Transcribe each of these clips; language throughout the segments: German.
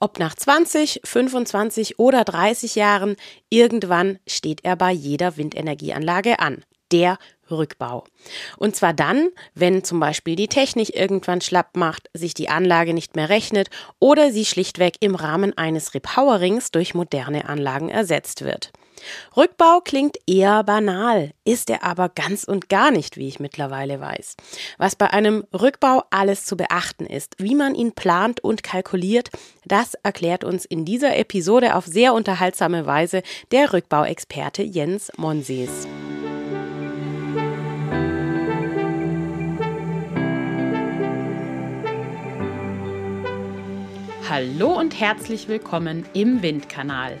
Ob nach 20, 25 oder 30 Jahren, irgendwann steht er bei jeder Windenergieanlage an. Der Rückbau. Und zwar dann, wenn zum Beispiel die Technik irgendwann schlapp macht, sich die Anlage nicht mehr rechnet oder sie schlichtweg im Rahmen eines Repowerings durch moderne Anlagen ersetzt wird. Rückbau klingt eher banal, ist er aber ganz und gar nicht, wie ich mittlerweile weiß. Was bei einem Rückbau alles zu beachten ist, wie man ihn plant und kalkuliert, das erklärt uns in dieser Episode auf sehr unterhaltsame Weise der Rückbauexperte Jens Monsees. Hallo und herzlich willkommen im Windkanal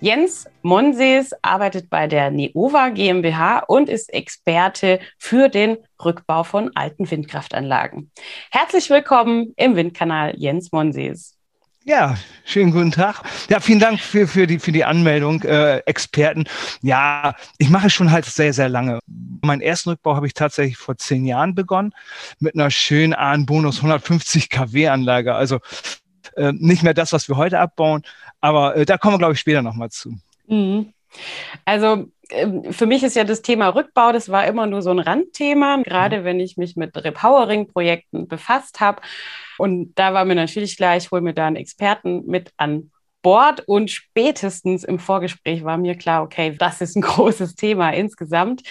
Jens Monsees arbeitet bei der Neova GmbH und ist Experte für den Rückbau von alten Windkraftanlagen. Herzlich willkommen im Windkanal Jens Monsees. Ja, schönen guten Tag. Ja, vielen Dank für, für, die, für die Anmeldung, äh, Experten. Ja, ich mache schon halt sehr, sehr lange. Meinen ersten Rückbau habe ich tatsächlich vor zehn Jahren begonnen mit einer schönen Ahn-Bonus 150 kW-Anlage. Also äh, nicht mehr das, was wir heute abbauen, aber äh, da kommen wir, glaube ich, später nochmal zu. Mhm. Also ähm, für mich ist ja das Thema Rückbau, das war immer nur so ein Randthema, gerade mhm. wenn ich mich mit Repowering-Projekten befasst habe. Und da war mir natürlich klar, ich hole mir da einen Experten mit an Bord und spätestens im Vorgespräch war mir klar, okay, das ist ein großes Thema insgesamt.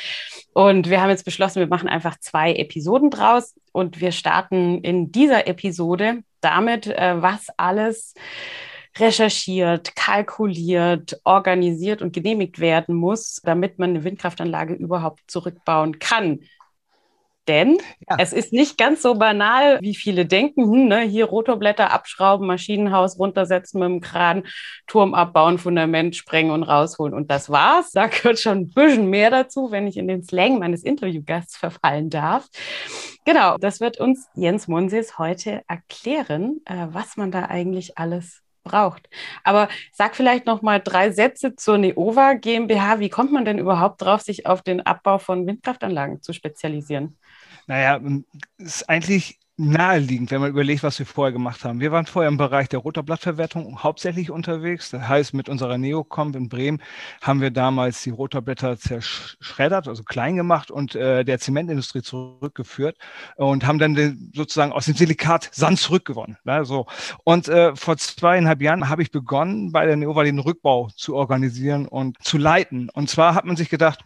Und wir haben jetzt beschlossen, wir machen einfach zwei Episoden draus und wir starten in dieser Episode damit, äh, was alles recherchiert, kalkuliert, organisiert und genehmigt werden muss, damit man eine Windkraftanlage überhaupt zurückbauen kann. Denn ja. es ist nicht ganz so banal, wie viele denken, hm, ne, hier Rotorblätter abschrauben, Maschinenhaus runtersetzen mit dem Kran, Turm abbauen, Fundament sprengen und rausholen. Und das war's. Da gehört schon ein bisschen mehr dazu, wenn ich in den Slang meines Interviewgasts verfallen darf. Genau, das wird uns Jens Monses heute erklären, äh, was man da eigentlich alles braucht. Aber sag vielleicht noch mal drei Sätze zur Neova GmbH. Wie kommt man denn überhaupt drauf, sich auf den Abbau von Windkraftanlagen zu spezialisieren? Naja, ist eigentlich naheliegend, wenn man überlegt, was wir vorher gemacht haben. Wir waren vorher im Bereich der Rotorblattverwertung hauptsächlich unterwegs. Das heißt, mit unserer Neocomp in Bremen haben wir damals die Rotorblätter zerschreddert, also klein gemacht und äh, der Zementindustrie zurückgeführt und haben dann den, sozusagen aus dem Silikat Sand zurückgewonnen. Ja, so. Und äh, vor zweieinhalb Jahren habe ich begonnen, bei der Neova den Rückbau zu organisieren und zu leiten. Und zwar hat man sich gedacht,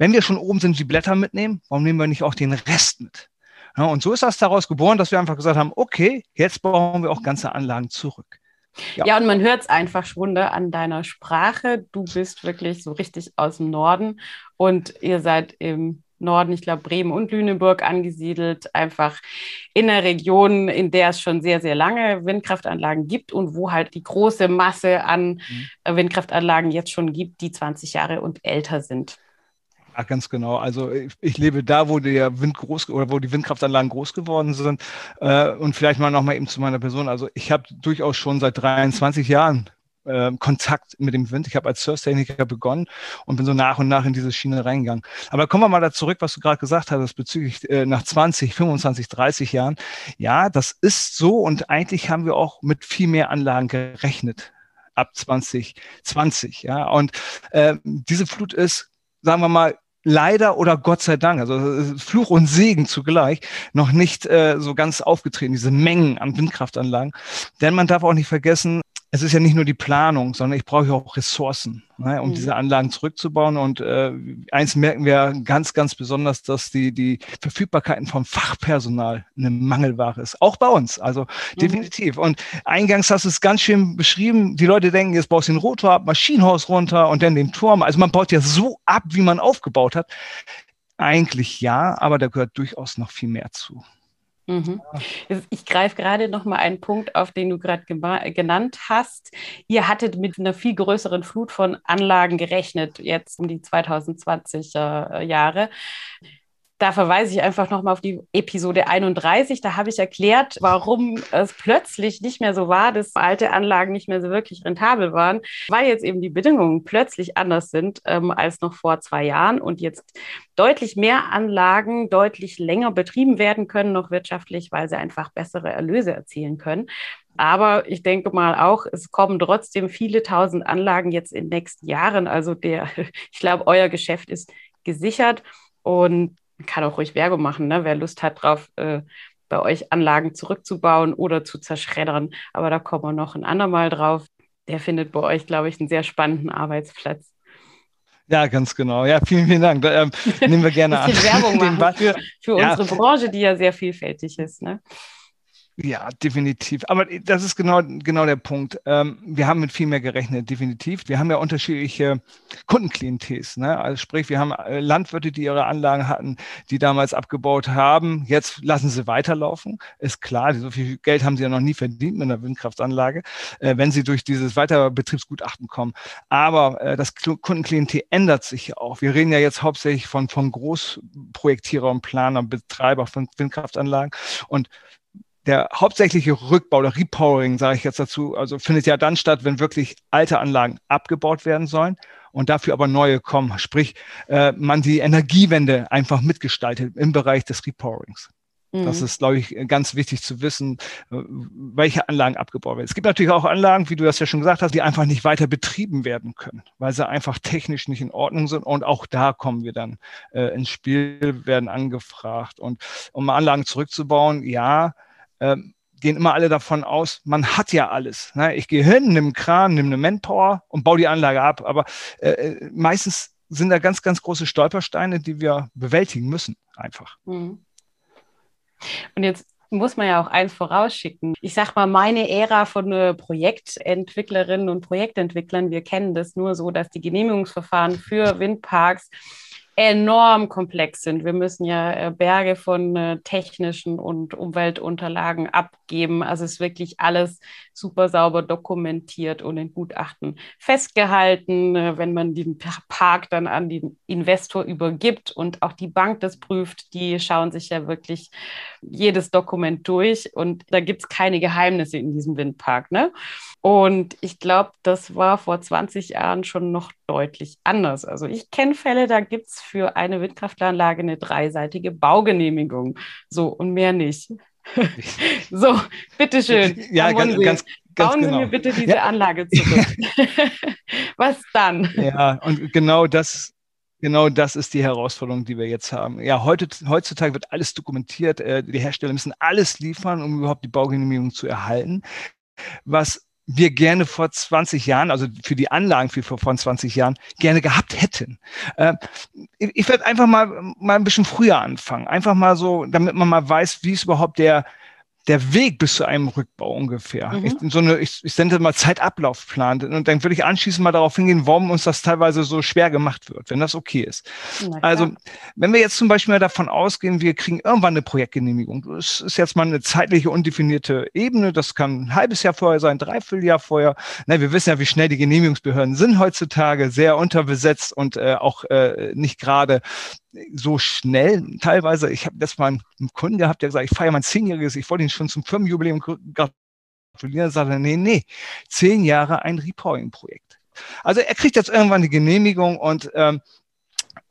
wenn wir schon oben sind, die Blätter mitnehmen, warum nehmen wir nicht auch den Rest mit? Ja, und so ist das daraus geboren, dass wir einfach gesagt haben, okay, jetzt bauen wir auch ganze Anlagen zurück. Ja, ja und man hört es einfach schon ne, an deiner Sprache. Du bist wirklich so richtig aus dem Norden und ihr seid im Norden, ich glaube Bremen und Lüneburg angesiedelt, einfach in der Region, in der es schon sehr, sehr lange Windkraftanlagen gibt und wo halt die große Masse an mhm. Windkraftanlagen jetzt schon gibt, die 20 Jahre und älter sind. Ja, ganz genau. Also ich, ich, lebe da, wo der Wind groß oder wo die Windkraftanlagen groß geworden sind. Äh, und vielleicht mal noch mal eben zu meiner Person. Also ich habe durchaus schon seit 23 Jahren äh, Kontakt mit dem Wind. Ich habe als Surftechniker begonnen und bin so nach und nach in diese Schiene reingegangen. Aber kommen wir mal da zurück, was du gerade gesagt hast, bezüglich äh, nach 20, 25, 30 Jahren. Ja, das ist so und eigentlich haben wir auch mit viel mehr Anlagen gerechnet ab 2020. Ja, und äh, diese Flut ist sagen wir mal, leider oder Gott sei Dank, also Fluch und Segen zugleich, noch nicht äh, so ganz aufgetreten, diese Mengen an Windkraftanlagen. Denn man darf auch nicht vergessen, es ist ja nicht nur die Planung, sondern ich brauche ja auch Ressourcen, ne, um mhm. diese Anlagen zurückzubauen. Und äh, eins merken wir ganz, ganz besonders, dass die, die Verfügbarkeiten vom Fachpersonal eine Mangelware ist. Auch bei uns, also mhm. definitiv. Und eingangs hast du es ganz schön beschrieben. Die Leute denken, jetzt baust du den Rotor ab, Maschinenhaus runter und dann den Turm. Also man baut ja so ab, wie man aufgebaut hat. Eigentlich ja, aber da gehört durchaus noch viel mehr zu. Mhm. Ich greife gerade noch mal einen Punkt auf, den du gerade genannt hast. Ihr hattet mit einer viel größeren Flut von Anlagen gerechnet, jetzt um die 2020er Jahre. Da verweise ich einfach nochmal auf die Episode 31. Da habe ich erklärt, warum es plötzlich nicht mehr so war, dass alte Anlagen nicht mehr so wirklich rentabel waren, weil jetzt eben die Bedingungen plötzlich anders sind ähm, als noch vor zwei Jahren und jetzt deutlich mehr Anlagen deutlich länger betrieben werden können, noch wirtschaftlich, weil sie einfach bessere Erlöse erzielen können. Aber ich denke mal auch, es kommen trotzdem viele tausend Anlagen jetzt in den nächsten Jahren. Also der, ich glaube, euer Geschäft ist gesichert. Und man kann auch ruhig Werbung machen, ne? wer Lust hat drauf, äh, bei euch Anlagen zurückzubauen oder zu zerschreddern. Aber da kommen wir noch ein andermal drauf. Der findet bei euch, glaube ich, einen sehr spannenden Arbeitsplatz. Ja, ganz genau. Ja, vielen, vielen Dank. Da, ähm, nehmen wir gerne an. Werbung machen für, für ja. unsere Branche, die ja sehr vielfältig ist. Ne? Ja, definitiv. Aber das ist genau, genau der Punkt. Ähm, wir haben mit viel mehr gerechnet, definitiv. Wir haben ja unterschiedliche Kundenklientels. Ne? Also sprich, wir haben äh, Landwirte, die ihre Anlagen hatten, die damals abgebaut haben. Jetzt lassen sie weiterlaufen. Ist klar, so viel Geld haben sie ja noch nie verdient mit einer Windkraftanlage, äh, wenn sie durch dieses Weiterbetriebsgutachten kommen. Aber äh, das Kundenklientel ändert sich ja auch. Wir reden ja jetzt hauptsächlich von, von Großprojektierer und Planer, Betreiber von Windkraftanlagen. Und der hauptsächliche Rückbau oder Repowering, sage ich jetzt dazu, also findet ja dann statt, wenn wirklich alte Anlagen abgebaut werden sollen und dafür aber neue kommen. Sprich, äh, man die Energiewende einfach mitgestaltet im Bereich des Repowerings. Mhm. Das ist, glaube ich, ganz wichtig zu wissen, äh, welche Anlagen abgebaut werden. Es gibt natürlich auch Anlagen, wie du das ja schon gesagt hast, die einfach nicht weiter betrieben werden können, weil sie einfach technisch nicht in Ordnung sind. Und auch da kommen wir dann äh, ins Spiel, werden angefragt. Und um Anlagen zurückzubauen, ja, ähm, gehen immer alle davon aus, man hat ja alles. Ne? Ich gehe hin, nehme einen Kran, nehme eine Manpower und baue die Anlage ab. Aber äh, äh, meistens sind da ganz, ganz große Stolpersteine, die wir bewältigen müssen, einfach. Mhm. Und jetzt muss man ja auch eins vorausschicken. Ich sag mal, meine Ära von äh, Projektentwicklerinnen und Projektentwicklern, wir kennen das nur so, dass die Genehmigungsverfahren für Windparks enorm komplex sind. Wir müssen ja äh, Berge von äh, technischen und Umweltunterlagen abgeben. Also es ist wirklich alles super sauber dokumentiert und in Gutachten festgehalten. Äh, wenn man den Park dann an den Investor übergibt und auch die Bank das prüft, die schauen sich ja wirklich jedes Dokument durch und da gibt es keine Geheimnisse in diesem Windpark. Ne? Und ich glaube, das war vor 20 Jahren schon noch deutlich anders. Also ich kenne Fälle, da gibt es für eine Windkraftanlage eine dreiseitige Baugenehmigung. So und mehr nicht. so, bitteschön. Ja, ganz, ganz, ganz Bauen genau. Sie mir bitte diese ja. Anlage zurück. Was dann? Ja, und genau das, genau das ist die Herausforderung, die wir jetzt haben. Ja, heute, heutzutage wird alles dokumentiert. Äh, die Hersteller müssen alles liefern, um überhaupt die Baugenehmigung zu erhalten. Was wir gerne vor 20 Jahren, also für die Anlagen für vor 20 Jahren, gerne gehabt hätten. Äh, ich werde einfach mal, mal ein bisschen früher anfangen. Einfach mal so, damit man mal weiß, wie ist überhaupt der, der Weg bis zu einem Rückbau ungefähr. Mhm. Ich, so eine, ich, ich das mal Zeitablaufplan. Und dann würde ich anschließend mal darauf hingehen, warum uns das teilweise so schwer gemacht wird, wenn das okay ist. Also, wenn wir jetzt zum Beispiel mal davon ausgehen, wir kriegen irgendwann eine Projektgenehmigung. Das ist jetzt mal eine zeitliche undefinierte Ebene. Das kann ein halbes Jahr vorher sein, dreiviertel Jahr vorher. Na, wir wissen ja, wie schnell die Genehmigungsbehörden sind heutzutage, sehr unterbesetzt und äh, auch äh, nicht gerade so schnell. Teilweise, ich habe das mal einen Kunden gehabt, der gesagt, ich feiere mein Zehnjähriges, ich wollte ihn schon zum Firmenjubiläum gratulieren. Sagt er, nee, nee, zehn Jahre ein Repowering-Projekt. Also er kriegt jetzt irgendwann die Genehmigung und ähm,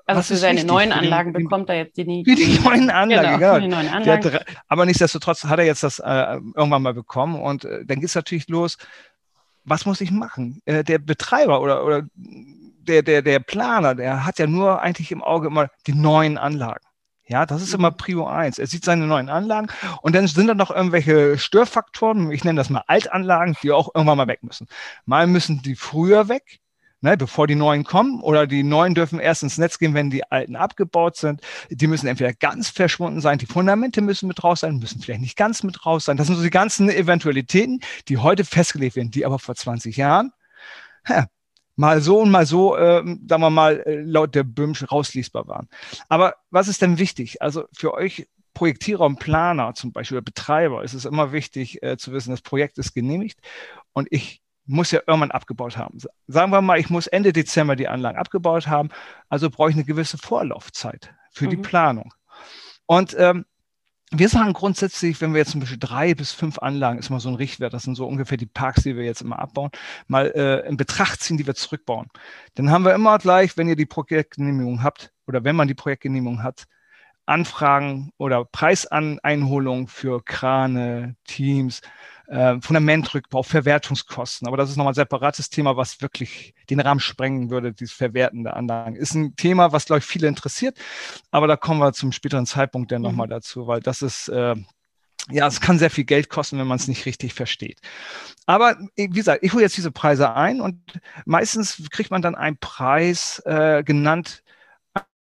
also für seine wichtig? neuen Anlagen die, bekommt er jetzt die, Für die neuen Anlagen, genau. genau. Die neuen Anlagen. Hat, aber nichtsdestotrotz hat er jetzt das äh, irgendwann mal bekommen und äh, dann geht es natürlich los. Was muss ich machen? Äh, der Betreiber oder, oder der, der, der Planer, der hat ja nur eigentlich im Auge immer die neuen Anlagen. Ja, das ist immer mhm. Prio 1. Er sieht seine neuen Anlagen und dann sind da noch irgendwelche Störfaktoren, ich nenne das mal Altanlagen, die auch irgendwann mal weg müssen. Mal müssen die früher weg, ne, bevor die neuen kommen, oder die neuen dürfen erst ins Netz gehen, wenn die alten abgebaut sind. Die müssen entweder ganz verschwunden sein, die Fundamente müssen mit raus sein, müssen vielleicht nicht ganz mit raus sein. Das sind so die ganzen Eventualitäten, die heute festgelegt werden, die aber vor 20 Jahren ja, mal so und mal so, äh, sagen wir mal, äh, laut der BIM rauslesbar waren. Aber was ist denn wichtig? Also für euch Projektierer und Planer zum Beispiel oder Betreiber ist es immer wichtig äh, zu wissen, das Projekt ist genehmigt und ich muss ja irgendwann abgebaut haben. Sagen wir mal, ich muss Ende Dezember die Anlagen abgebaut haben, also brauche ich eine gewisse Vorlaufzeit für mhm. die Planung. Und ähm, wir sagen grundsätzlich, wenn wir jetzt zum Beispiel drei bis fünf Anlagen, ist mal so ein Richtwert, das sind so ungefähr die Parks, die wir jetzt immer abbauen, mal äh, in Betracht ziehen, die wir zurückbauen. Dann haben wir immer gleich, wenn ihr die Projektgenehmigung habt oder wenn man die Projektgenehmigung hat, Anfragen oder Preiseinholungen für Krane, Teams, äh, Fundamentrückbau, Verwertungskosten. Aber das ist nochmal ein separates Thema, was wirklich den Rahmen sprengen würde, dieses Verwerten der Anlagen. Ist ein Thema, was, glaube ich, viele interessiert. Aber da kommen wir zum späteren Zeitpunkt dann mhm. nochmal dazu, weil das ist, äh, ja, es kann sehr viel Geld kosten, wenn man es nicht richtig versteht. Aber wie gesagt, ich hole jetzt diese Preise ein und meistens kriegt man dann einen Preis äh, genannt,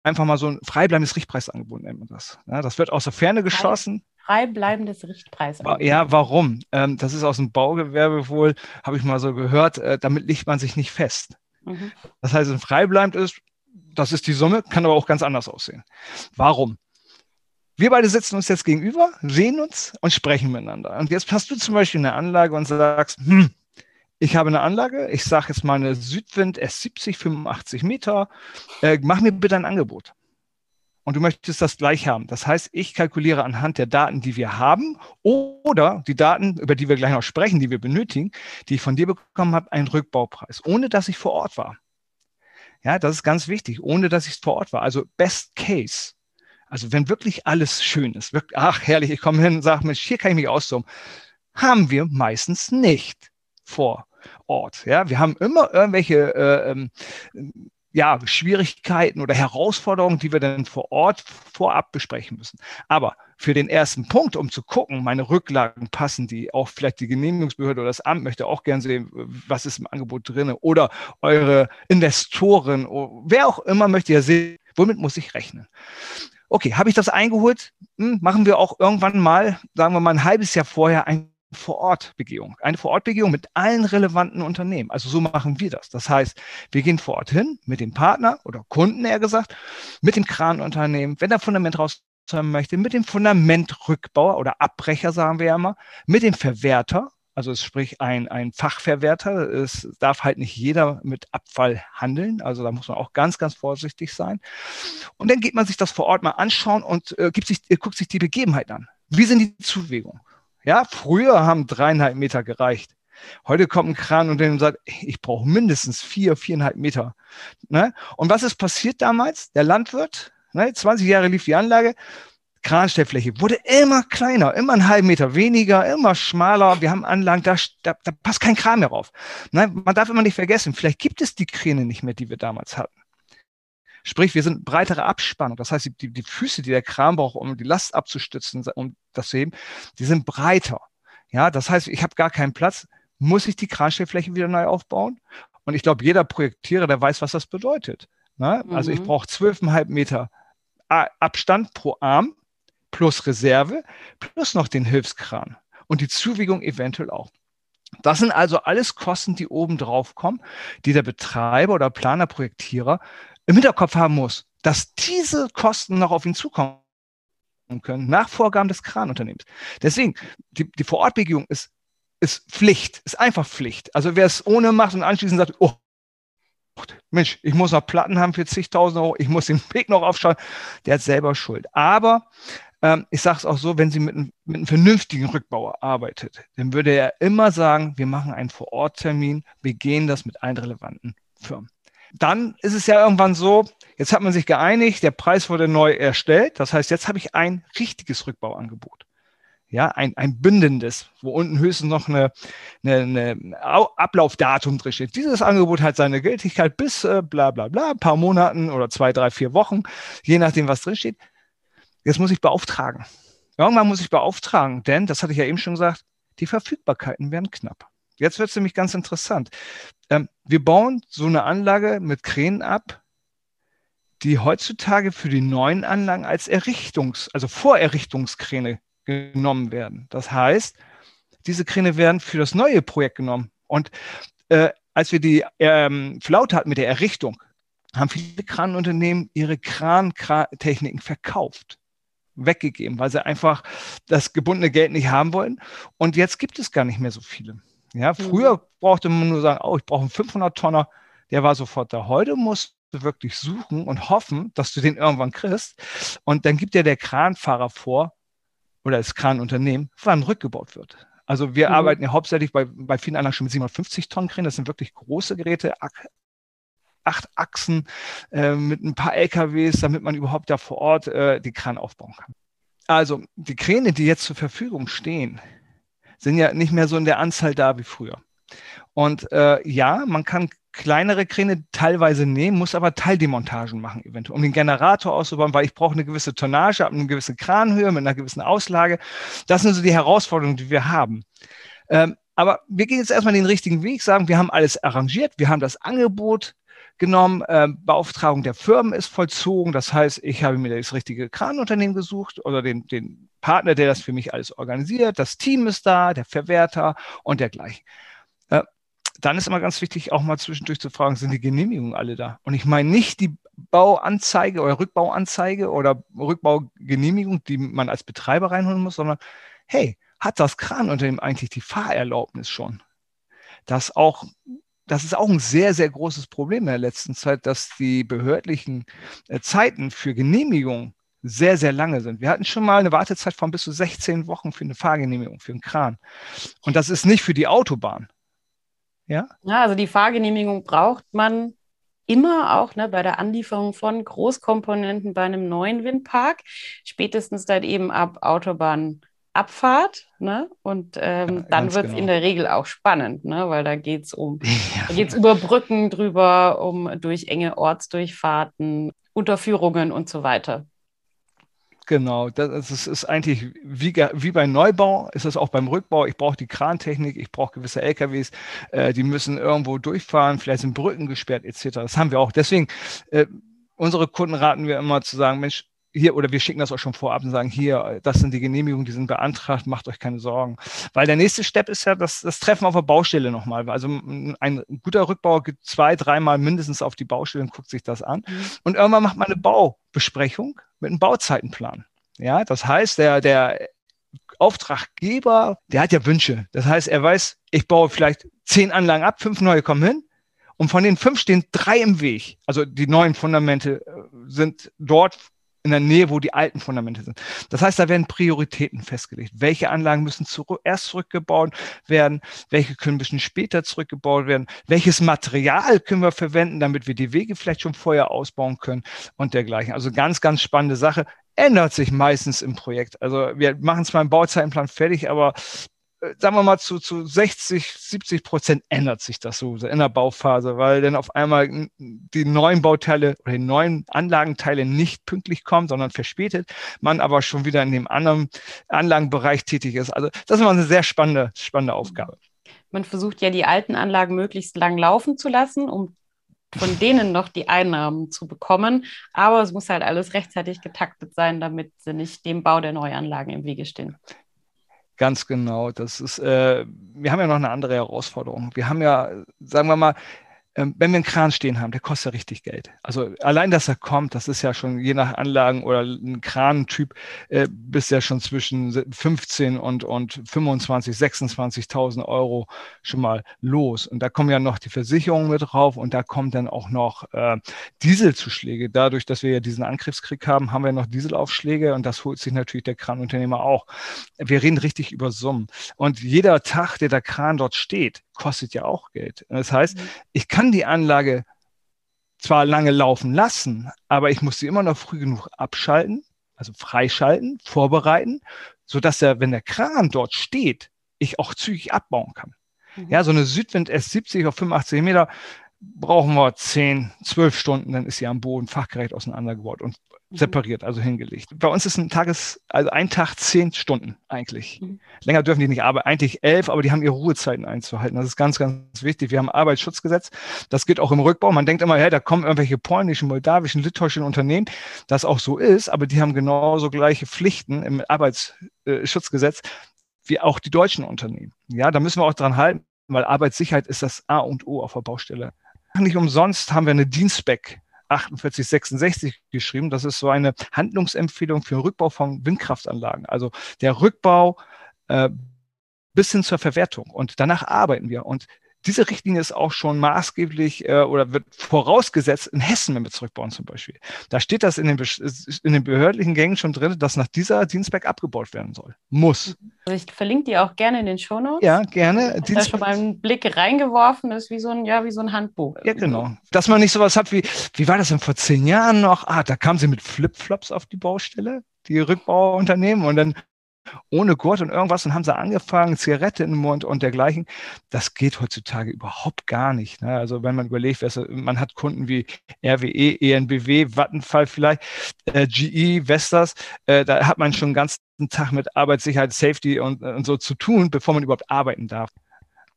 einfach mal so ein freibleibendes Richtpreisangebot nennt man das. Ja, das wird aus der Ferne geschossen freibleibendes Richtpreis. Ja, warum? Ähm, das ist aus dem Baugewerbe wohl, habe ich mal so gehört, äh, damit legt man sich nicht fest. Mhm. Das heißt, ein freibleibend ist, das ist die Summe, kann aber auch ganz anders aussehen. Warum? Wir beide sitzen uns jetzt gegenüber, sehen uns und sprechen miteinander. Und jetzt hast du zum Beispiel eine Anlage und sagst, hm, ich habe eine Anlage, ich sage jetzt mal eine Südwind S70, 85 Meter, äh, mach mir bitte ein Angebot und du möchtest das gleich haben. Das heißt, ich kalkuliere anhand der Daten, die wir haben oder die Daten, über die wir gleich noch sprechen, die wir benötigen, die ich von dir bekommen habe, einen Rückbaupreis, ohne dass ich vor Ort war. Ja, das ist ganz wichtig, ohne dass ich vor Ort war. Also Best Case. Also wenn wirklich alles schön ist, wirklich, ach herrlich, ich komme hin und sage, Mensch, hier kann ich mich austoben, haben wir meistens nicht vor Ort. Ja, wir haben immer irgendwelche äh, ähm, ja, Schwierigkeiten oder Herausforderungen, die wir dann vor Ort vorab besprechen müssen. Aber für den ersten Punkt, um zu gucken, meine Rücklagen passen die, auch vielleicht die Genehmigungsbehörde oder das Amt möchte auch gerne sehen, was ist im Angebot drin oder eure Investoren, wer auch immer möchte ja sehen, womit muss ich rechnen. Okay, habe ich das eingeholt? Hm, machen wir auch irgendwann mal, sagen wir mal ein halbes Jahr vorher, ein Vor-Ort-Begehung. Eine Vor-Ort-Begehung mit allen relevanten Unternehmen. Also so machen wir das. Das heißt, wir gehen vor Ort hin mit dem Partner oder Kunden, eher gesagt, mit dem Kranunternehmen, wenn er Fundament raus möchte, mit dem Fundamentrückbauer oder Abbrecher, sagen wir ja immer, mit dem Verwerter, also sprich ein, ein Fachverwerter. Es darf halt nicht jeder mit Abfall handeln. Also da muss man auch ganz, ganz vorsichtig sein. Und dann geht man sich das vor Ort mal anschauen und äh, sich, äh, guckt sich die Begebenheit an. Wie sind die Zuwägungen? Ja, früher haben dreieinhalb Meter gereicht. Heute kommt ein Kran und sagt, ich brauche mindestens vier, viereinhalb Meter. Ne? Und was ist passiert damals? Der Landwirt, ne, 20 Jahre lief die Anlage, Kranstellfläche wurde immer kleiner, immer einen halben Meter weniger, immer schmaler. Wir haben Anlagen, da, da, da passt kein Kran mehr rauf. Ne? Man darf immer nicht vergessen, vielleicht gibt es die Kräne nicht mehr, die wir damals hatten. Sprich, wir sind breitere Abspannung. Das heißt, die, die Füße, die der Kran braucht, um die Last abzustützen, um das zu heben, die sind breiter. Ja, das heißt, ich habe gar keinen Platz. Muss ich die Kranstellfläche wieder neu aufbauen? Und ich glaube, jeder Projektierer, der weiß, was das bedeutet. Ne? Mhm. Also ich mhm. brauche zwölfeinhalb Meter Abstand pro Arm plus Reserve plus noch den Hilfskran und die Zuwägung eventuell auch. Das sind also alles Kosten, die oben drauf kommen, die der Betreiber oder Planer, Projektierer im Hinterkopf haben muss, dass diese Kosten noch auf ihn zukommen können, nach Vorgaben des Kranunternehmens. Deswegen, die, die Vorortbegehung ist, ist Pflicht, ist einfach Pflicht. Also wer es ohne macht und anschließend sagt, oh, Mensch, ich muss noch Platten haben für zigtausend Euro, ich muss den Weg noch aufschauen, der hat selber Schuld. Aber ähm, ich sage es auch so, wenn sie mit, mit einem vernünftigen Rückbauer arbeitet, dann würde er immer sagen, wir machen einen Vororttermin, wir gehen das mit allen relevanten Firmen. Dann ist es ja irgendwann so, jetzt hat man sich geeinigt, der Preis wurde neu erstellt. Das heißt, jetzt habe ich ein richtiges Rückbauangebot. Ja, ein, ein bindendes, wo unten höchstens noch eine, eine, eine Ablaufdatum drin steht. Dieses Angebot hat seine Gültigkeit bis äh, bla bla bla, ein paar Monaten oder zwei, drei, vier Wochen, je nachdem, was drin steht. Jetzt muss ich beauftragen. Irgendwann muss ich beauftragen, denn, das hatte ich ja eben schon gesagt, die Verfügbarkeiten werden knapp. Jetzt wird es nämlich ganz interessant. Ähm, wir bauen so eine Anlage mit Kränen ab, die heutzutage für die neuen Anlagen als Errichtungs-, also Vorerrichtungskräne genommen werden. Das heißt, diese Kräne werden für das neue Projekt genommen. Und äh, als wir die ähm, Flaute hatten mit der Errichtung, haben viele Kranunternehmen ihre Krantechniken verkauft. weggegeben, weil sie einfach das gebundene Geld nicht haben wollen. Und jetzt gibt es gar nicht mehr so viele. Ja, früher mhm. brauchte man nur sagen, oh, ich brauche einen 500 Tonner, der war sofort da. Heute musst du wirklich suchen und hoffen, dass du den irgendwann kriegst. Und dann gibt dir der Kranfahrer vor oder das Kranunternehmen, wann rückgebaut wird. Also wir mhm. arbeiten ja hauptsächlich bei, bei vielen Anlagen schon mit 750 Tonnen Kränen. Das sind wirklich große Geräte, acht Achsen äh, mit ein paar LKWs, damit man überhaupt da vor Ort äh, die Kran aufbauen kann. Also die Kräne, die jetzt zur Verfügung stehen, sind ja nicht mehr so in der Anzahl da wie früher. Und äh, ja, man kann kleinere Kräne teilweise nehmen, muss aber Teildemontagen machen, eventuell, um den Generator auszubauen, weil ich brauche eine gewisse Tonnage, eine gewisse Kranhöhe mit einer gewissen Auslage. Das sind so die Herausforderungen, die wir haben. Ähm, aber wir gehen jetzt erstmal den richtigen Weg, sagen, wir haben alles arrangiert, wir haben das Angebot genommen, äh, Beauftragung der Firmen ist vollzogen. Das heißt, ich habe mir das richtige Kranunternehmen gesucht oder den, den Partner, der das für mich alles organisiert. Das Team ist da, der Verwerter und dergleichen. Äh, dann ist immer ganz wichtig, auch mal zwischendurch zu fragen, sind die Genehmigungen alle da? Und ich meine nicht die Bauanzeige oder Rückbauanzeige oder Rückbaugenehmigung, die man als Betreiber reinholen muss, sondern hey, hat das Kranunternehmen eigentlich die Fahrerlaubnis schon? dass auch das ist auch ein sehr, sehr großes Problem in der letzten Zeit, dass die behördlichen äh, Zeiten für Genehmigung sehr, sehr lange sind. Wir hatten schon mal eine Wartezeit von bis zu 16 Wochen für eine Fahrgenehmigung, für einen Kran. Und das ist nicht für die Autobahn. Ja, ja also die Fahrgenehmigung braucht man immer auch ne, bei der Anlieferung von Großkomponenten bei einem neuen Windpark, spätestens dann eben ab Autobahn Abfahrt, ne? Und ähm, ja, dann wird es genau. in der Regel auch spannend, ne? Weil da geht es um, ja. da geht's über Brücken drüber, um durch enge Ortsdurchfahrten, Unterführungen und so weiter. Genau, das ist, ist eigentlich wie, wie beim Neubau, ist es auch beim Rückbau. Ich brauche die Krantechnik, ich brauche gewisse LKWs, äh, die müssen irgendwo durchfahren, vielleicht sind Brücken gesperrt etc. Das haben wir auch. Deswegen, äh, unsere Kunden raten wir immer zu sagen, Mensch, hier, oder wir schicken das auch schon vorab und sagen, hier, das sind die Genehmigungen, die sind beantragt, macht euch keine Sorgen. Weil der nächste Step ist ja das, das Treffen auf der Baustelle nochmal. Also ein guter Rückbauer geht zwei, dreimal mindestens auf die Baustelle und guckt sich das an. Mhm. Und irgendwann macht man eine Baubesprechung mit einem Bauzeitenplan. Ja, das heißt, der, der Auftraggeber, der hat ja Wünsche. Das heißt, er weiß, ich baue vielleicht zehn Anlagen ab, fünf neue kommen hin. Und von den fünf stehen drei im Weg. Also die neuen Fundamente äh, sind dort in der Nähe, wo die alten Fundamente sind. Das heißt, da werden Prioritäten festgelegt. Welche Anlagen müssen erst zurückgebaut werden? Welche können ein bisschen später zurückgebaut werden? Welches Material können wir verwenden, damit wir die Wege vielleicht schon vorher ausbauen können und dergleichen? Also ganz, ganz spannende Sache. Ändert sich meistens im Projekt. Also wir machen zwar einen Bauzeitenplan fertig, aber sagen wir mal, zu, zu 60, 70 Prozent ändert sich das so in der Bauphase, weil dann auf einmal die neuen Bauteile oder die neuen Anlagenteile nicht pünktlich kommen, sondern verspätet, man aber schon wieder in dem anderen Anlagenbereich tätig ist. Also das ist mal eine sehr spannende, spannende Aufgabe. Man versucht ja die alten Anlagen möglichst lang laufen zu lassen, um von denen noch die Einnahmen zu bekommen. Aber es muss halt alles rechtzeitig getaktet sein, damit sie nicht dem Bau der Neuanlagen im Wege stehen. Ganz genau. Das ist, äh, wir haben ja noch eine andere Herausforderung. Wir haben ja, sagen wir mal, wenn wir einen Kran stehen haben, der kostet ja richtig Geld. Also allein, dass er kommt, das ist ja schon je nach Anlagen oder ein Krantyp, äh, bist ja schon zwischen 15 und, und 25, 26.000 Euro schon mal los. Und da kommen ja noch die Versicherungen mit drauf und da kommt dann auch noch äh, Dieselzuschläge. Dadurch, dass wir ja diesen Angriffskrieg haben, haben wir noch Dieselaufschläge und das holt sich natürlich der Kranunternehmer auch. Wir reden richtig über Summen. Und jeder Tag, der der Kran dort steht, kostet ja auch Geld. Das heißt, mhm. ich kann die Anlage zwar lange laufen lassen, aber ich muss sie immer noch früh genug abschalten, also freischalten, vorbereiten, sodass er, wenn der Kran dort steht, ich auch zügig abbauen kann. Mhm. Ja, so eine Südwind S70 auf 85 Meter brauchen wir 10, 12 Stunden, dann ist sie am Boden fachgerecht auseinandergebaut. Und Mhm. separiert, also hingelegt. Bei uns ist ein Tages, also ein Tag zehn Stunden eigentlich. Mhm. Länger dürfen die nicht arbeiten, eigentlich elf, aber die haben ihre Ruhezeiten einzuhalten. Das ist ganz, ganz wichtig. Wir haben ein Arbeitsschutzgesetz. Das geht auch im Rückbau. Man denkt immer, hey, da kommen irgendwelche polnischen, moldawischen, litauischen Unternehmen, das auch so ist, aber die haben genauso gleiche Pflichten im Arbeitsschutzgesetz wie auch die deutschen Unternehmen. Ja, da müssen wir auch dran halten, weil Arbeitssicherheit ist das A und O auf der Baustelle. Nicht umsonst haben wir eine Dienstback 4866 geschrieben. Das ist so eine Handlungsempfehlung für den Rückbau von Windkraftanlagen. Also der Rückbau äh, bis hin zur Verwertung. Und danach arbeiten wir. Und diese Richtlinie ist auch schon maßgeblich äh, oder wird vorausgesetzt in Hessen, wenn wir zurückbauen zum Beispiel. Da steht das in den, in den behördlichen Gängen schon drin, dass nach dieser Dienstberg abgebaut werden soll. Muss. Also ich verlinke die auch gerne in den Shownotes. Ja, gerne. Da schon mal einen Blick reingeworfen ist, wie so ein, ja, wie so ein Handbuch. Ja, genau. Dass man nicht sowas hat wie, wie war das denn vor zehn Jahren noch? Ah, da kamen sie mit Flipflops auf die Baustelle die Rückbauunternehmen und dann ohne Gurt und irgendwas und haben sie angefangen, Zigarette den Mund und dergleichen. Das geht heutzutage überhaupt gar nicht. Ne? Also wenn man überlegt, man hat Kunden wie RWE, ENBW, Vattenfall vielleicht, äh, GE, Vestas, äh, da hat man schon den ganzen Tag mit Arbeitssicherheit, Safety und, und so zu tun, bevor man überhaupt arbeiten darf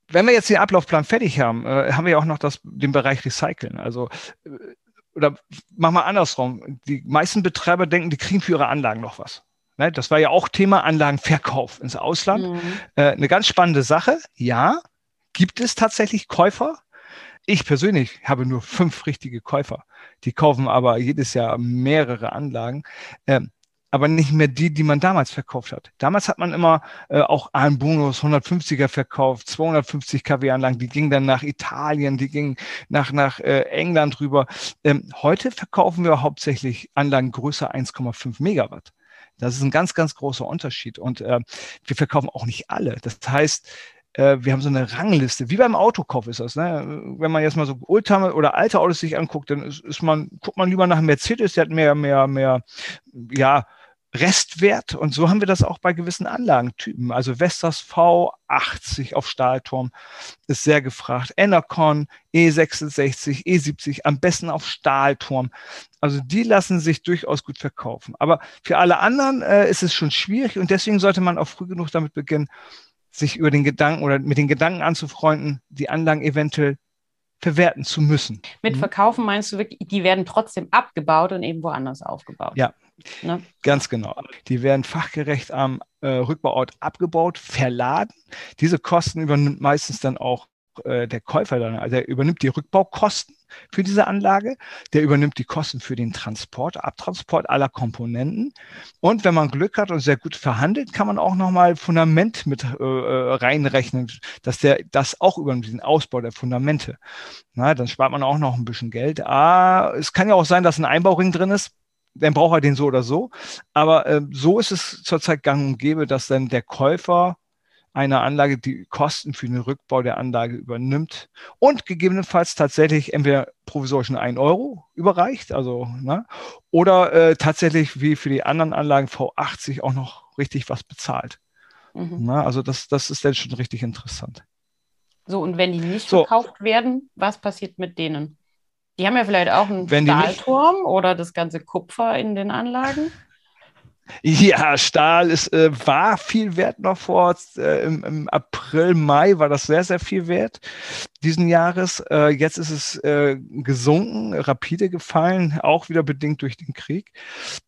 wenn wir jetzt den Ablaufplan fertig haben, äh, haben wir ja auch noch das, den Bereich Recyceln. Also äh, oder machen wir andersrum. Die meisten Betreiber denken, die kriegen für ihre Anlagen noch was. Ne, das war ja auch Thema Anlagenverkauf ins Ausland. Mhm. Äh, eine ganz spannende Sache. Ja, gibt es tatsächlich Käufer? Ich persönlich habe nur fünf richtige Käufer. Die kaufen aber jedes Jahr mehrere Anlagen. Ähm, aber nicht mehr die, die man damals verkauft hat. Damals hat man immer äh, auch einen Bonus 150er verkauft, 250 kW Anlagen, die gingen dann nach Italien, die gingen nach, nach äh, England rüber. Ähm, heute verkaufen wir hauptsächlich Anlagen größer 1,5 Megawatt. Das ist ein ganz, ganz großer Unterschied. Und äh, wir verkaufen auch nicht alle. Das heißt, äh, wir haben so eine Rangliste, wie beim Autokauf ist das. Ne? Wenn man jetzt mal so Oldtimer oder alte Autos sich anguckt, dann ist, ist man, guckt man lieber nach Mercedes, der hat mehr, mehr, mehr, ja, Restwert. Und so haben wir das auch bei gewissen Anlagentypen. Also Vestas V80 auf Stahlturm ist sehr gefragt. Enercon E66, E70 am besten auf Stahlturm. Also die lassen sich durchaus gut verkaufen. Aber für alle anderen äh, ist es schon schwierig und deswegen sollte man auch früh genug damit beginnen, sich über den Gedanken oder mit den Gedanken anzufreunden, die Anlagen eventuell verwerten zu müssen. Mit mhm. Verkaufen meinst du wirklich, die werden trotzdem abgebaut und eben woanders aufgebaut? Ja, Ne? Ganz genau. Die werden fachgerecht am äh, Rückbauort abgebaut, verladen. Diese Kosten übernimmt meistens dann auch äh, der Käufer dann. Also er übernimmt die Rückbaukosten für diese Anlage, der übernimmt die Kosten für den Transport, Abtransport aller Komponenten. Und wenn man Glück hat und sehr gut verhandelt, kann man auch nochmal Fundament mit äh, äh, reinrechnen, dass der das auch übernimmt, den Ausbau der Fundamente. Na, dann spart man auch noch ein bisschen Geld. Ah, es kann ja auch sein, dass ein Einbauring drin ist dann braucht er den so oder so. Aber äh, so ist es zurzeit gang und gäbe, dass dann der Käufer einer Anlage die Kosten für den Rückbau der Anlage übernimmt und gegebenenfalls tatsächlich entweder provisorisch einen 1 Euro überreicht, also ne, oder äh, tatsächlich wie für die anderen Anlagen V80 auch noch richtig was bezahlt. Mhm. Na, also das, das ist dann schon richtig interessant. So, und wenn die nicht so. verkauft werden, was passiert mit denen? Die haben ja vielleicht auch einen Wenn Stahlturm nicht... oder das ganze Kupfer in den Anlagen. Ja, Stahl ist, äh, war viel wert noch vor, äh, im, im, April, Mai war das sehr, sehr viel wert diesen Jahres. Äh, jetzt ist es äh, gesunken, rapide gefallen, auch wieder bedingt durch den Krieg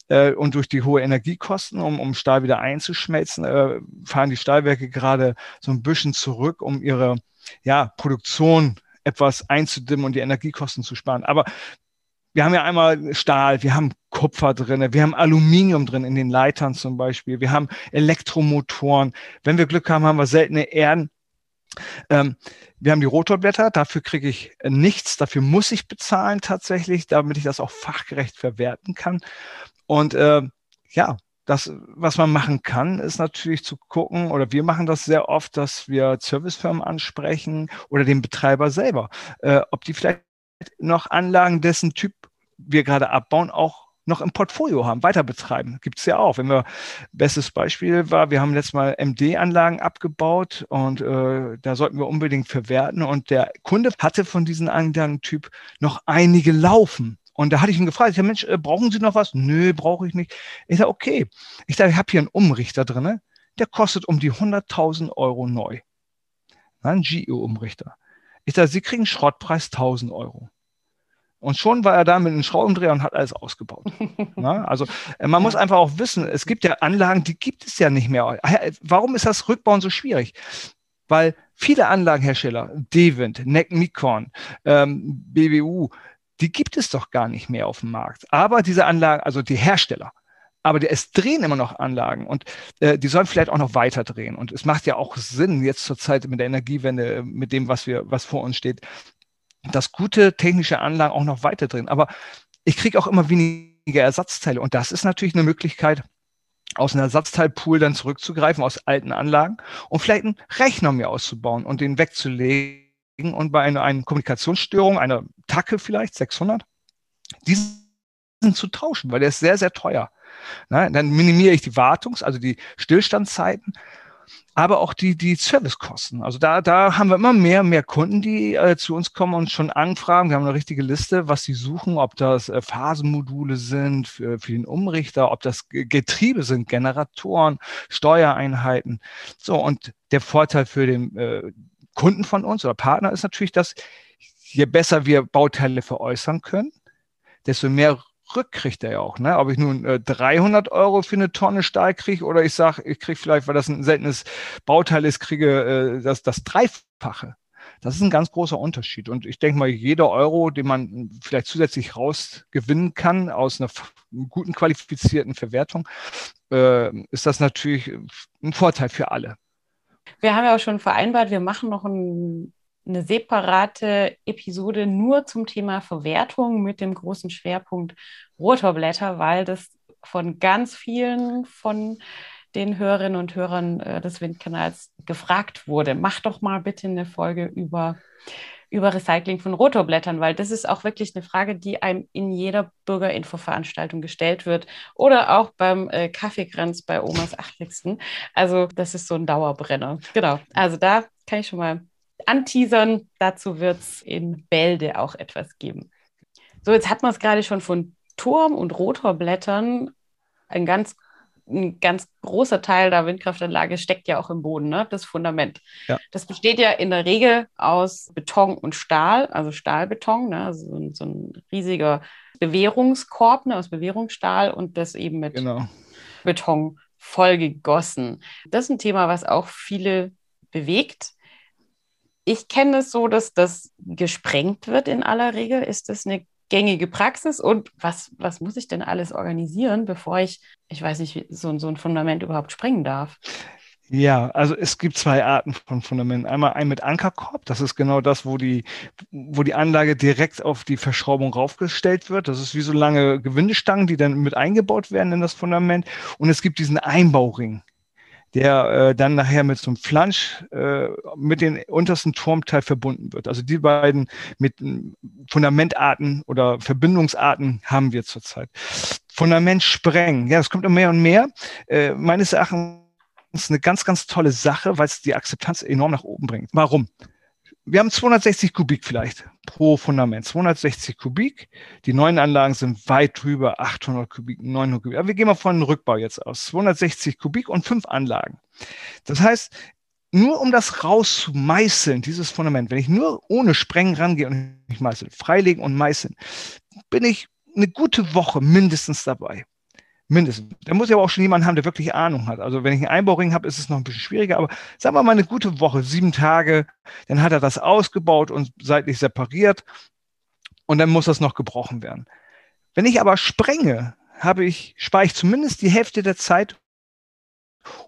äh, und durch die hohe Energiekosten, um, um Stahl wieder einzuschmelzen, äh, fahren die Stahlwerke gerade so ein bisschen zurück, um ihre ja, Produktion etwas einzudimmen und die Energiekosten zu sparen. Aber wir haben ja einmal Stahl, wir haben Kupfer drin, wir haben Aluminium drin in den Leitern zum Beispiel, wir haben Elektromotoren. Wenn wir Glück haben, haben wir seltene Erden. Ähm, wir haben die Rotorblätter, dafür kriege ich nichts, dafür muss ich bezahlen tatsächlich, damit ich das auch fachgerecht verwerten kann. Und äh, ja, das, was man machen kann, ist natürlich zu gucken, oder wir machen das sehr oft, dass wir Servicefirmen ansprechen oder den Betreiber selber, äh, ob die vielleicht noch Anlagen dessen Typ wir gerade abbauen, auch noch im Portfolio haben, weiter betreiben. Gibt es ja auch. Wenn wir, bestes Beispiel war, wir haben letztes Mal MD-Anlagen abgebaut und äh, da sollten wir unbedingt verwerten. Und der Kunde hatte von diesen Anlagentyp noch einige laufen. Und da hatte ich ihn gefragt, ich sag, Mensch, äh, brauchen Sie noch was? Nö, brauche ich nicht. Ich sage, okay. Ich sage, ich habe hier einen Umrichter drin, der kostet um die 100.000 Euro neu. Ein GE-Umrichter. Ich sage, Sie kriegen Schrottpreis 1.000 Euro. Und schon war er da mit einem Schraubendreher und hat alles ausgebaut. Na, also äh, man muss einfach auch wissen, es gibt ja Anlagen, die gibt es ja nicht mehr. Warum ist das Rückbauen so schwierig? Weil viele Anlagenhersteller, Devent, NEC Mikon, ähm, BBU, die gibt es doch gar nicht mehr auf dem Markt. Aber diese Anlagen, also die Hersteller, aber es drehen immer noch Anlagen und äh, die sollen vielleicht auch noch weiter drehen. Und es macht ja auch Sinn, jetzt zur Zeit mit der Energiewende, mit dem, was wir, was vor uns steht, dass gute technische Anlagen auch noch weiter drehen. Aber ich kriege auch immer weniger Ersatzteile. Und das ist natürlich eine Möglichkeit, aus einem Ersatzteilpool dann zurückzugreifen, aus alten Anlagen und vielleicht einen Rechner mir auszubauen und den wegzulegen und bei einer, einer Kommunikationsstörung, einer Tacke vielleicht, 600, diesen zu tauschen, weil der ist sehr, sehr teuer. Na, dann minimiere ich die Wartungs-, also die Stillstandszeiten, aber auch die, die Servicekosten. Also da, da haben wir immer mehr, mehr Kunden, die äh, zu uns kommen und schon anfragen. Wir haben eine richtige Liste, was sie suchen, ob das äh, Phasenmodule sind für, für den Umrichter, ob das Getriebe sind, Generatoren, Steuereinheiten. So, und der Vorteil für den äh, Kunden von uns oder Partner ist natürlich, dass je besser wir Bauteile veräußern können, desto mehr rückkriegt er ja auch. Ne? Ob ich nun äh, 300 Euro für eine Tonne Stahl kriege oder ich sage, ich kriege vielleicht, weil das ein seltenes Bauteil ist, kriege äh, das, das Dreifache. Das ist ein ganz großer Unterschied. Und ich denke mal, jeder Euro, den man vielleicht zusätzlich rausgewinnen kann aus einer guten qualifizierten Verwertung, äh, ist das natürlich ein Vorteil für alle. Wir haben ja auch schon vereinbart, wir machen noch ein eine separate Episode nur zum Thema Verwertung mit dem großen Schwerpunkt Rotorblätter, weil das von ganz vielen von den Hörerinnen und Hörern äh, des Windkanals gefragt wurde. Mach doch mal bitte eine Folge über, über Recycling von Rotorblättern, weil das ist auch wirklich eine Frage, die einem in jeder Bürgerinfo-Veranstaltung gestellt wird oder auch beim äh, Kaffeekranz bei Omas 80. Also das ist so ein Dauerbrenner. Genau. Also da kann ich schon mal anteasern. Dazu wird es in Bälde auch etwas geben. So, jetzt hat man es gerade schon von Turm- und Rotorblättern. Ein ganz, ein ganz großer Teil der Windkraftanlage steckt ja auch im Boden, ne? das Fundament. Ja. Das besteht ja in der Regel aus Beton und Stahl, also Stahlbeton, ne? also so, ein, so ein riesiger Bewährungskorb ne? aus Bewährungsstahl und das eben mit genau. Beton vollgegossen. Das ist ein Thema, was auch viele bewegt ich kenne es so, dass das gesprengt wird in aller Regel. Ist das eine gängige Praxis? Und was, was muss ich denn alles organisieren, bevor ich, ich weiß nicht, so, so ein Fundament überhaupt sprengen darf? Ja, also es gibt zwei Arten von Fundamenten. Einmal ein mit Ankerkorb, das ist genau das, wo die, wo die Anlage direkt auf die Verschraubung raufgestellt wird. Das ist wie so lange Gewindestangen, die dann mit eingebaut werden in das Fundament. Und es gibt diesen Einbauring der äh, dann nachher mit so einem Flansch äh, mit den untersten Turmteil verbunden wird. Also die beiden mit Fundamentarten oder Verbindungsarten haben wir zurzeit. Fundament sprengen, ja, das kommt immer mehr und mehr. Äh, meines Erachtens eine ganz, ganz tolle Sache, weil es die Akzeptanz enorm nach oben bringt. Warum? Wir haben 260 Kubik vielleicht pro Fundament. 260 Kubik. Die neuen Anlagen sind weit drüber, 800 Kubik, 900 Kubik. Aber wir gehen mal von Rückbau jetzt aus. 260 Kubik und fünf Anlagen. Das heißt, nur um das rauszumeißeln, dieses Fundament, wenn ich nur ohne Sprengen rangehe und ich meißel, freilegen und meißeln, bin ich eine gute Woche mindestens dabei. Mindestens. Da muss ich aber auch schon jemanden haben, der wirklich Ahnung hat. Also wenn ich einen Einbauring habe, ist es noch ein bisschen schwieriger, aber sagen wir mal eine gute Woche, sieben Tage, dann hat er das ausgebaut und seitlich separiert und dann muss das noch gebrochen werden. Wenn ich aber sprenge, habe ich, spare ich zumindest die Hälfte der Zeit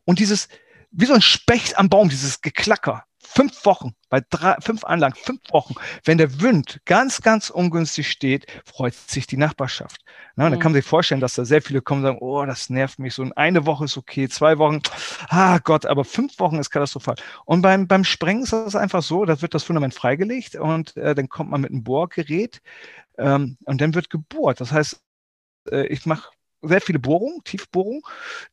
und dieses, wie so ein Specht am Baum, dieses Geklacker, fünf Wochen, bei drei, fünf Anlagen, fünf Wochen, wenn der Wind ganz, ganz ungünstig steht, freut sich die Nachbarschaft. Na, mhm. Dann kann man sich vorstellen, dass da sehr viele kommen und sagen, oh, das nervt mich so. Und eine Woche ist okay, zwei Wochen, ah Gott, aber fünf Wochen ist katastrophal. Und beim, beim Sprengen ist das einfach so, da wird das Fundament freigelegt und äh, dann kommt man mit einem Bohrgerät ähm, und dann wird gebohrt. Das heißt, äh, ich mache sehr viele Bohrungen, Tiefbohrungen.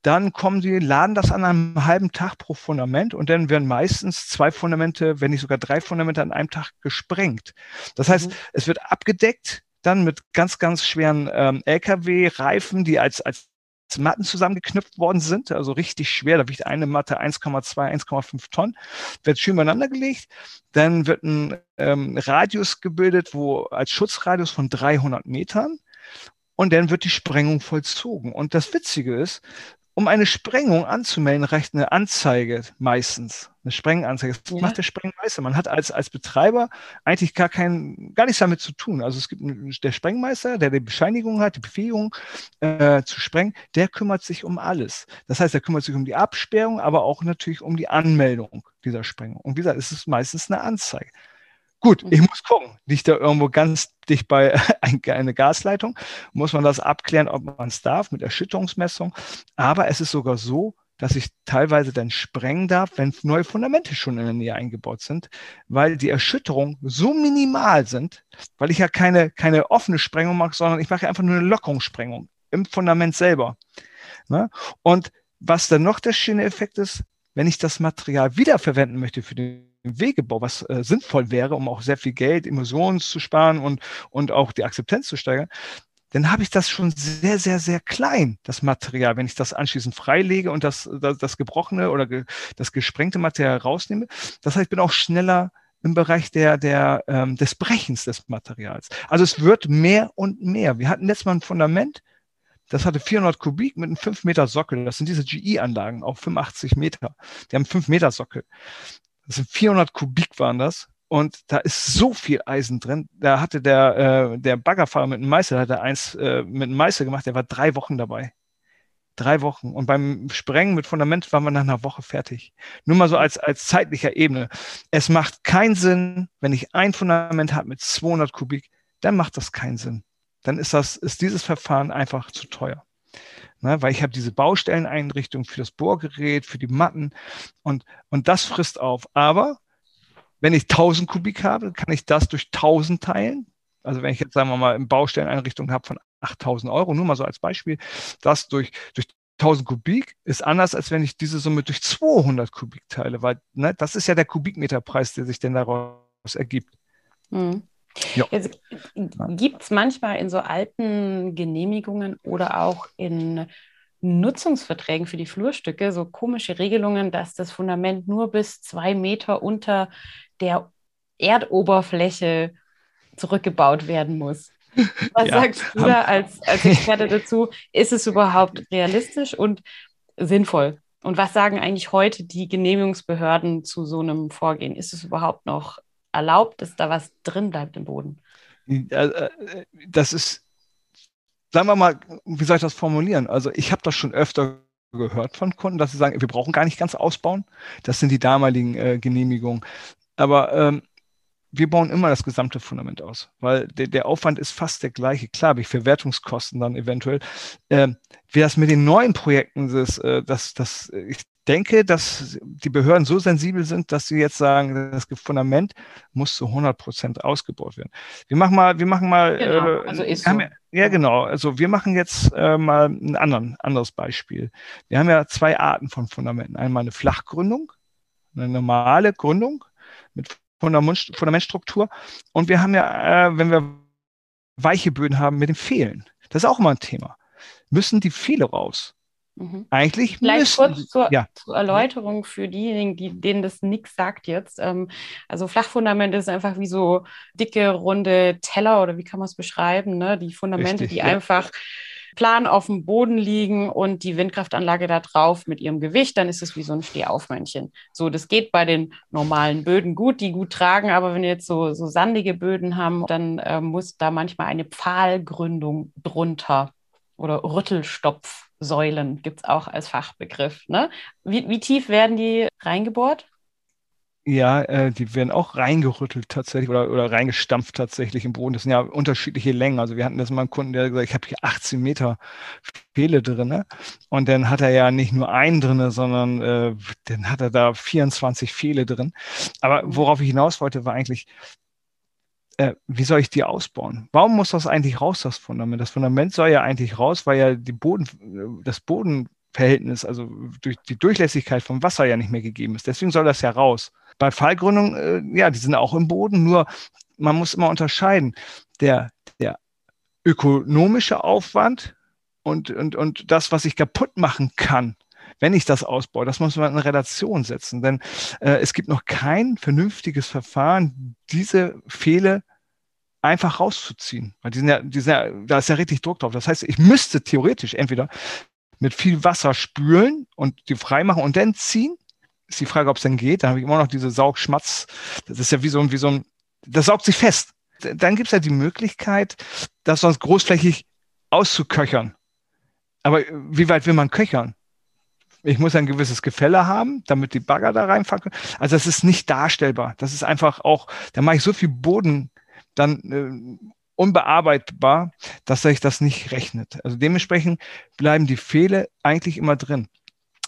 Dann kommen sie, laden das an einem halben Tag pro Fundament und dann werden meistens zwei Fundamente, wenn nicht sogar drei Fundamente an einem Tag gesprengt. Das heißt, mhm. es wird abgedeckt, dann mit ganz, ganz schweren ähm, LKW-Reifen, die als, als Matten zusammengeknüpft worden sind, also richtig schwer. Da wiegt eine Matte 1,2, 1,5 Tonnen, wird schön beieinander gelegt. Dann wird ein ähm, Radius gebildet, wo als Schutzradius von 300 Metern und dann wird die Sprengung vollzogen. Und das Witzige ist, um eine Sprengung anzumelden, reicht eine Anzeige meistens. Eine Sprenganzeige. Das ja. macht der Sprengmeister. Man hat als, als Betreiber eigentlich gar kein, gar nichts damit zu tun. Also es gibt einen, der Sprengmeister, der die Bescheinigung hat, die Befähigung äh, zu sprengen, der kümmert sich um alles. Das heißt, er kümmert sich um die Absperrung, aber auch natürlich um die Anmeldung dieser Sprengung. Und wie gesagt, es ist meistens eine Anzeige. Gut, ich mhm. muss gucken. Liegt da irgendwo ganz dicht bei eine Gasleitung? Muss man das abklären, ob man es darf mit Erschütterungsmessung? Aber es ist sogar so, dass ich teilweise dann sprengen darf, wenn neue Fundamente schon in der Nähe eingebaut sind, weil die Erschütterungen so minimal sind, weil ich ja keine, keine offene Sprengung mache, sondern ich mache einfach nur eine Lockerungssprengung im Fundament selber. Ne? Und was dann noch der schöne Effekt ist, wenn ich das Material wiederverwenden möchte für den Wegebau, was äh, sinnvoll wäre, um auch sehr viel Geld, Emissionen zu sparen und, und auch die Akzeptanz zu steigern, dann habe ich das schon sehr, sehr, sehr klein, das Material. Wenn ich das anschließend freilege und das, das, das gebrochene oder ge, das gesprengte Material rausnehme, das heißt, ich bin auch schneller im Bereich der, der, ähm, des Brechens des Materials. Also es wird mehr und mehr. Wir hatten letztes Mal ein Fundament, das hatte 400 Kubik mit einem 5 Meter Sockel. Das sind diese GE-Anlagen auf 85 Meter. Die haben 5 Meter Sockel. Das sind 400 Kubik waren das. Und da ist so viel Eisen drin. Da hatte der, äh, der Baggerfahrer mit einem Meißel, hat er eins äh, mit einem Meißel gemacht, der war drei Wochen dabei. Drei Wochen. Und beim Sprengen mit Fundament waren wir nach einer Woche fertig. Nur mal so als, als zeitlicher Ebene. Es macht keinen Sinn, wenn ich ein Fundament habe mit 200 Kubik, dann macht das keinen Sinn. Dann ist das, ist dieses Verfahren einfach zu teuer. Ne, weil ich habe diese Baustelleneinrichtung für das Bohrgerät, für die Matten und, und das frisst auf. Aber wenn ich 1000 Kubik habe, kann ich das durch 1000 teilen. Also wenn ich jetzt, sagen wir mal, eine Baustelleneinrichtung habe von 8000 Euro, nur mal so als Beispiel, das durch, durch 1000 Kubik ist anders, als wenn ich diese Summe durch 200 Kubik teile, weil ne, das ist ja der Kubikmeterpreis, der sich denn daraus ergibt. Mhm. Ja. Gibt es manchmal in so alten Genehmigungen oder auch in Nutzungsverträgen für die Flurstücke so komische Regelungen, dass das Fundament nur bis zwei Meter unter der Erdoberfläche zurückgebaut werden muss? Was ja. sagst du da als, als Experte dazu? Ist es überhaupt realistisch und sinnvoll? Und was sagen eigentlich heute die Genehmigungsbehörden zu so einem Vorgehen? Ist es überhaupt noch erlaubt, dass da was drin bleibt im Boden? Äh, das ist, sagen wir mal, wie soll ich das formulieren? Also ich habe das schon öfter gehört von Kunden, dass sie sagen, wir brauchen gar nicht ganz ausbauen. Das sind die damaligen äh, Genehmigungen. Aber ähm, wir bauen immer das gesamte Fundament aus, weil der, der Aufwand ist fast der gleiche. Klar, ich Verwertungskosten dann eventuell. Ähm, wie das mit den neuen Projekten ist, äh, das, das, ich denke, dass die Behörden so sensibel sind, dass sie jetzt sagen, das Fundament muss zu 100 Prozent ausgebaut werden. Wir machen mal, wir machen mal, genau, äh, also ist so. ja, ja, genau. Also wir machen jetzt äh, mal ein anderen, anderes Beispiel. Wir haben ja zwei Arten von Fundamenten. Einmal eine Flachgründung, eine normale Gründung mit Fundament, Fundamentstruktur. Und wir haben ja, äh, wenn wir weiche Böden haben, mit dem Fehlen. Das ist auch immer ein Thema. Müssen die Fehle raus? Mhm. Eigentlich Vielleicht müssen, kurz zur, ja. zur, Erläuterung für diejenigen, die, denen das nichts sagt jetzt. Ähm, also Flachfundament ist einfach wie so dicke, runde Teller oder wie kann man es beschreiben? Ne? Die Fundamente, Richtig, die ja. einfach plan auf dem Boden liegen und die Windkraftanlage da drauf mit ihrem Gewicht, dann ist es wie so ein Stehaufmännchen. So, das geht bei den normalen Böden gut, die gut tragen, aber wenn wir jetzt so, so sandige Böden haben, dann äh, muss da manchmal eine Pfahlgründung drunter oder Rüttelstopfsäulen gibt es auch als Fachbegriff. Ne? Wie, wie tief werden die reingebohrt? Ja, äh, die werden auch reingerüttelt tatsächlich oder, oder reingestampft tatsächlich im Boden. Das sind ja unterschiedliche Längen. Also wir hatten das mal einen Kunden, der gesagt, ich habe hier 18 Meter Pfähle drin. Und dann hat er ja nicht nur einen drin, sondern äh, dann hat er da 24 Pfähle drin. Aber worauf ich hinaus wollte, war eigentlich, äh, wie soll ich die ausbauen? Warum muss das eigentlich raus, das Fundament? Das Fundament soll ja eigentlich raus, weil ja die Boden, das Bodenverhältnis, also durch die Durchlässigkeit vom Wasser ja nicht mehr gegeben ist. Deswegen soll das ja raus. Bei Fallgründung, äh, ja, die sind auch im Boden, nur man muss immer unterscheiden. Der, der ökonomische Aufwand und, und, und das, was ich kaputt machen kann, wenn ich das ausbaue, das muss man in Relation setzen. Denn äh, es gibt noch kein vernünftiges Verfahren, diese Fehler einfach rauszuziehen. Weil die sind ja, die sind ja, da ist ja richtig Druck drauf. Das heißt, ich müsste theoretisch entweder mit viel Wasser spülen und die freimachen und dann ziehen. Ist die Frage, ob es denn geht. Dann habe ich immer noch diese Saugschmatz. Das ist ja wie so, wie so ein, das saugt sich fest. Dann gibt es ja die Möglichkeit, das sonst großflächig auszuköchern. Aber wie weit will man köchern? Ich muss ein gewisses Gefälle haben, damit die Bagger da reinfahren können. Also das ist nicht darstellbar. Das ist einfach auch, da mache ich so viel Boden dann äh, unbearbeitbar, dass sich das nicht rechnet. Also dementsprechend bleiben die Fehler eigentlich immer drin.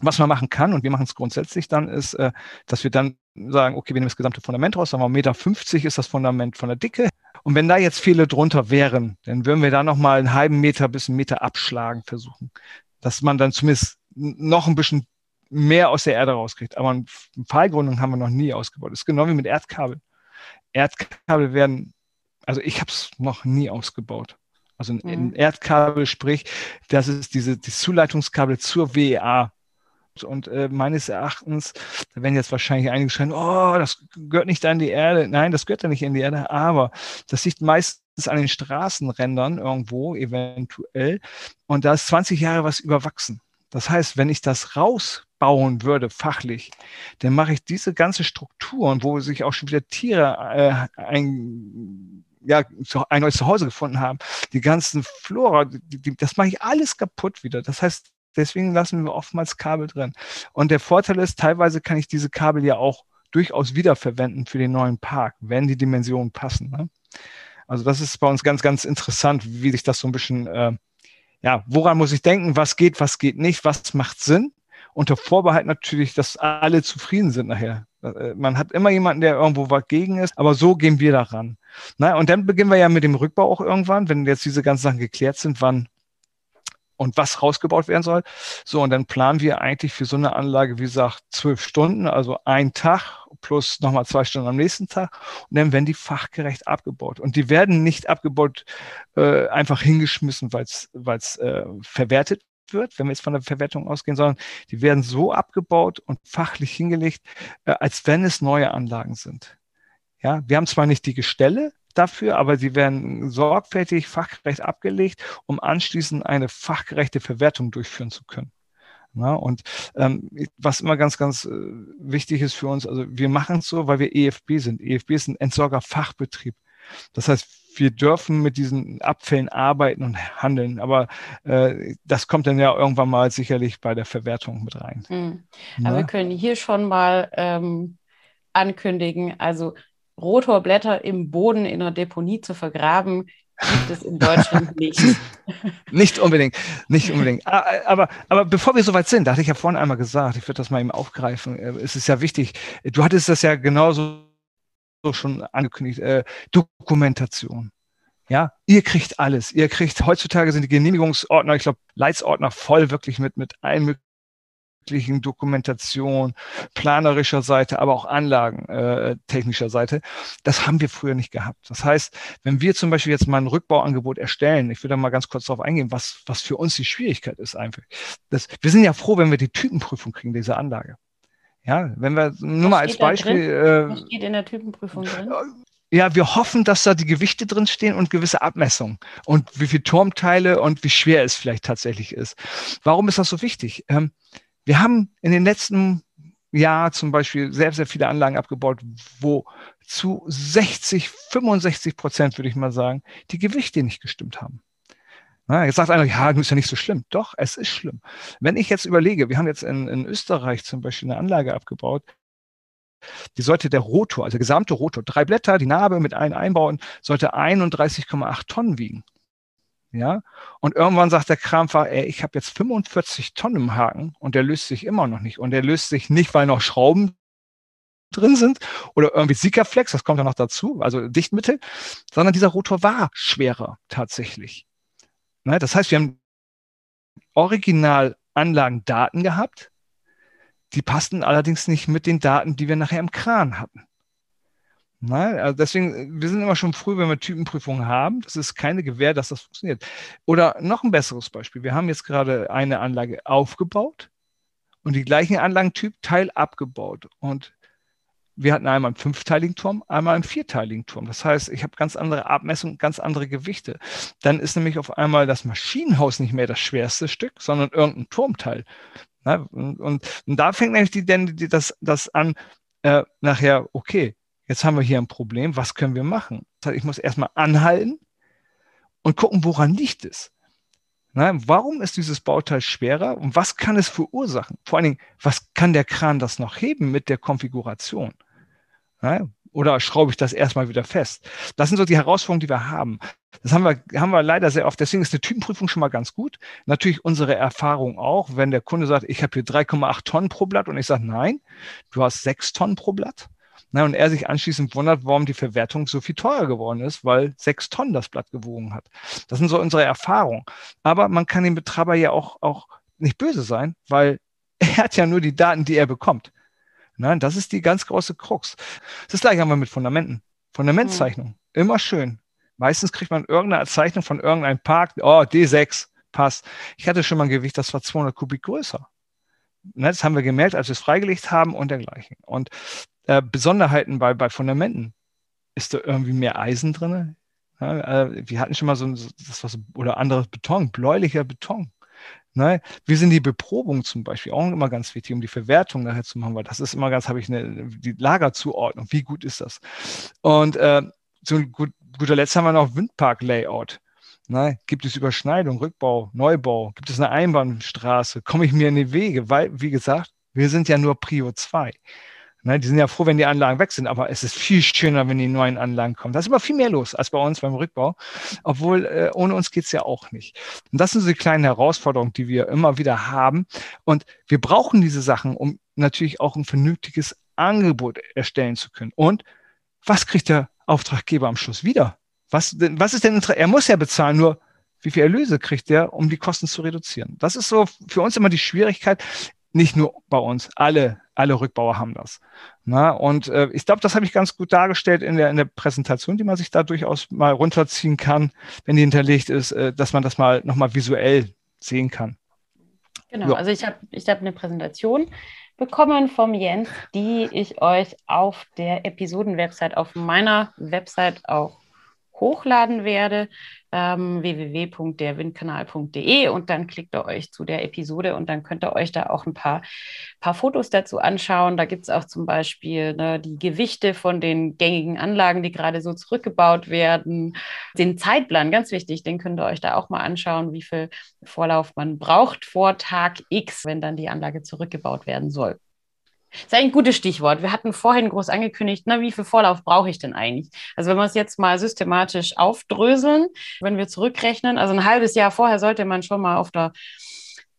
Was man machen kann, und wir machen es grundsätzlich dann, ist, äh, dass wir dann sagen, okay, wir nehmen das gesamte Fundament raus, sagen wir, 1,50 Meter ist das Fundament von der Dicke. Und wenn da jetzt Fehler drunter wären, dann würden wir da nochmal einen halben Meter bis einen Meter abschlagen versuchen. Dass man dann zumindest noch ein bisschen mehr aus der Erde rauskriegt. Aber eine Pfeilgründung haben wir noch nie ausgebaut. Das ist genau wie mit Erdkabel. Erdkabel werden, also ich habe es noch nie ausgebaut. Also ein mhm. Erdkabel, sprich, das ist diese die Zuleitungskabel zur WEA. Und äh, meines Erachtens, da werden jetzt wahrscheinlich einige schreien, oh, das gehört nicht an die Erde. Nein, das gehört ja nicht in die Erde, aber das liegt meistens an den Straßenrändern irgendwo, eventuell. Und da ist 20 Jahre was überwachsen. Das heißt, wenn ich das rausbauen würde, fachlich, dann mache ich diese ganze Strukturen, wo sich auch schon wieder Tiere äh, ein, ja, ein neues Zuhause gefunden haben, die ganzen Flora, die, die, das mache ich alles kaputt wieder. Das heißt, deswegen lassen wir oftmals Kabel drin. Und der Vorteil ist, teilweise kann ich diese Kabel ja auch durchaus wiederverwenden für den neuen Park, wenn die Dimensionen passen. Ne? Also das ist bei uns ganz, ganz interessant, wie sich das so ein bisschen äh, ja, woran muss ich denken, was geht, was geht nicht, was macht Sinn? Unter Vorbehalt natürlich, dass alle zufrieden sind nachher. Äh, man hat immer jemanden, der irgendwo was gegen ist, aber so gehen wir daran. Na, und dann beginnen wir ja mit dem Rückbau auch irgendwann, wenn jetzt diese ganzen Sachen geklärt sind, wann und was rausgebaut werden soll. So, und dann planen wir eigentlich für so eine Anlage, wie gesagt, zwölf Stunden, also ein Tag plus nochmal zwei Stunden am nächsten Tag. Und dann werden die fachgerecht abgebaut. Und die werden nicht abgebaut, äh, einfach hingeschmissen, weil es äh, verwertet wird, wenn wir jetzt von der Verwertung ausgehen, sondern die werden so abgebaut und fachlich hingelegt, äh, als wenn es neue Anlagen sind. Ja, wir haben zwar nicht die Gestelle, dafür, aber sie werden sorgfältig fachgerecht abgelegt, um anschließend eine fachgerechte Verwertung durchführen zu können. Na, und ähm, was immer ganz, ganz äh, wichtig ist für uns, also wir machen es so, weil wir EFB sind. EFB ist ein Entsorgerfachbetrieb. Das heißt, wir dürfen mit diesen Abfällen arbeiten und handeln, aber äh, das kommt dann ja irgendwann mal sicherlich bei der Verwertung mit rein. Mhm. Aber wir können hier schon mal ähm, ankündigen, also Rotorblätter im Boden in einer Deponie zu vergraben, gibt es in Deutschland nicht. nicht unbedingt, nicht unbedingt. Ah, aber, aber bevor wir soweit sind, da hatte ich ja vorhin einmal gesagt, ich würde das mal eben aufgreifen, äh, es ist ja wichtig, du hattest das ja genauso schon angekündigt, äh, Dokumentation. Ja, ihr kriegt alles. Ihr kriegt, heutzutage sind die Genehmigungsordner, ich glaube, Leitsordner voll wirklich mit, mit allen möglichen wissenschaftlichen Dokumentation, planerischer Seite, aber auch anlagentechnischer äh, Seite. Das haben wir früher nicht gehabt. Das heißt, wenn wir zum Beispiel jetzt mal ein Rückbauangebot erstellen, ich würde da mal ganz kurz darauf eingehen, was, was für uns die Schwierigkeit ist einfach. Das, wir sind ja froh, wenn wir die Typenprüfung kriegen, diese Anlage. Ja, wenn wir nur mal als Beispiel. Äh, was steht in der Typenprüfung drin? ja, wir hoffen, dass da die Gewichte drin stehen und gewisse Abmessungen und wie viele Turmteile und wie schwer es vielleicht tatsächlich ist. Warum ist das so wichtig? Ähm, wir haben in den letzten Jahren zum Beispiel sehr, sehr viele Anlagen abgebaut, wo zu 60, 65 Prozent, würde ich mal sagen, die Gewichte nicht gestimmt haben. Na, jetzt sagt einer, ja, ist ja nicht so schlimm. Doch, es ist schlimm. Wenn ich jetzt überlege, wir haben jetzt in, in Österreich zum Beispiel eine Anlage abgebaut, die sollte der Rotor, also der gesamte Rotor, drei Blätter, die Narbe mit allen Einbauten, sollte 31,8 Tonnen wiegen. Ja, und irgendwann sagt der Krampfer, ey, ich habe jetzt 45 Tonnen im Haken und der löst sich immer noch nicht. Und der löst sich nicht, weil noch Schrauben drin sind oder irgendwie Sikaflex, das kommt ja noch dazu, also Dichtmittel, sondern dieser Rotor war schwerer tatsächlich. Ne, das heißt, wir haben original Anlagendaten gehabt, die passten allerdings nicht mit den Daten, die wir nachher im Kran hatten. Nein, also deswegen, wir sind immer schon früh, wenn wir Typenprüfungen haben. Das ist keine Gewähr, dass das funktioniert. Oder noch ein besseres Beispiel. Wir haben jetzt gerade eine Anlage aufgebaut und die gleichen Anlagentyp Teil abgebaut. Und wir hatten einmal einen fünfteiligen Turm, einmal einen vierteiligen Turm. Das heißt, ich habe ganz andere Abmessungen, ganz andere Gewichte. Dann ist nämlich auf einmal das Maschinenhaus nicht mehr das schwerste Stück, sondern irgendein Turmteil. Ja, und, und, und, da fängt nämlich die, die, das, das an, äh, nachher, okay, jetzt haben wir hier ein Problem, was können wir machen? Das heißt, ich muss erstmal anhalten und gucken, woran liegt es. Na, warum ist dieses Bauteil schwerer und was kann es verursachen? Vor allen Dingen, was kann der Kran das noch heben mit der Konfiguration? Ja, oder schraube ich das erstmal wieder fest? Das sind so die Herausforderungen, die wir haben. Das haben wir, haben wir leider sehr oft. Deswegen ist eine Typenprüfung schon mal ganz gut. Natürlich unsere Erfahrung auch, wenn der Kunde sagt, ich habe hier 3,8 Tonnen pro Blatt und ich sage, nein, du hast 6 Tonnen pro Blatt. Na, und er sich anschließend wundert, warum die Verwertung so viel teurer geworden ist, weil sechs Tonnen das Blatt gewogen hat. Das sind so unsere Erfahrungen. Aber man kann dem Betreiber ja auch, auch nicht böse sein, weil er hat ja nur die Daten, die er bekommt. Nein, das ist die ganz große Krux. Das gleiche haben wir mit Fundamenten. Fundamentzeichnung. Mhm. Immer schön. Meistens kriegt man irgendeine Zeichnung von irgendeinem Park. Oh, D6, passt. Ich hatte schon mal ein Gewicht, das war 200 Kubik größer. Ne, das haben wir gemerkt, als wir es freigelegt haben und dergleichen. Und äh, Besonderheiten bei, bei Fundamenten. Ist da irgendwie mehr Eisen drin? Ja, äh, wir hatten schon mal so, das war so oder anderes Beton, bläulicher Beton. Ne? Wie sind die Beprobungen zum Beispiel auch immer ganz wichtig, um die Verwertung nachher zu machen, weil das ist immer ganz, habe ich eine, die Lagerzuordnung, wie gut ist das? Und äh, zu gut, guter Letzt haben wir noch Windpark-Layout. Ne? Gibt es Überschneidung, Rückbau, Neubau? Gibt es eine Einbahnstraße? Komme ich mir in die Wege? Weil, wie gesagt, wir sind ja nur Prio 2. Ne, die sind ja froh, wenn die Anlagen weg sind, aber es ist viel schöner, wenn die neuen Anlagen kommen. Da ist immer viel mehr los als bei uns beim Rückbau, obwohl äh, ohne uns geht's ja auch nicht. Und das sind so die kleinen Herausforderungen, die wir immer wieder haben. Und wir brauchen diese Sachen, um natürlich auch ein vernünftiges Angebot erstellen zu können. Und was kriegt der Auftraggeber am Schluss wieder? Was, was ist denn, er muss ja bezahlen, nur wie viel Erlöse kriegt er, um die Kosten zu reduzieren? Das ist so für uns immer die Schwierigkeit nicht nur bei uns, alle, alle Rückbauer haben das. Na, und äh, ich glaube, das habe ich ganz gut dargestellt in der, in der Präsentation, die man sich da durchaus mal runterziehen kann, wenn die hinterlegt ist, äh, dass man das mal nochmal visuell sehen kann. Genau, ja. also ich habe ich hab eine Präsentation bekommen vom Jens, die ich euch auf der Episodenwebsite, auf meiner Website auch hochladen werde, ähm, www.derwindkanal.de und dann klickt ihr euch zu der Episode und dann könnt ihr euch da auch ein paar, paar Fotos dazu anschauen. Da gibt es auch zum Beispiel ne, die Gewichte von den gängigen Anlagen, die gerade so zurückgebaut werden, den Zeitplan, ganz wichtig, den könnt ihr euch da auch mal anschauen, wie viel Vorlauf man braucht vor Tag X, wenn dann die Anlage zurückgebaut werden soll. Das ist ein gutes Stichwort. Wir hatten vorhin groß angekündigt, na, wie viel Vorlauf brauche ich denn eigentlich? Also wenn wir es jetzt mal systematisch aufdröseln, wenn wir zurückrechnen, also ein halbes Jahr vorher sollte man schon mal auf der,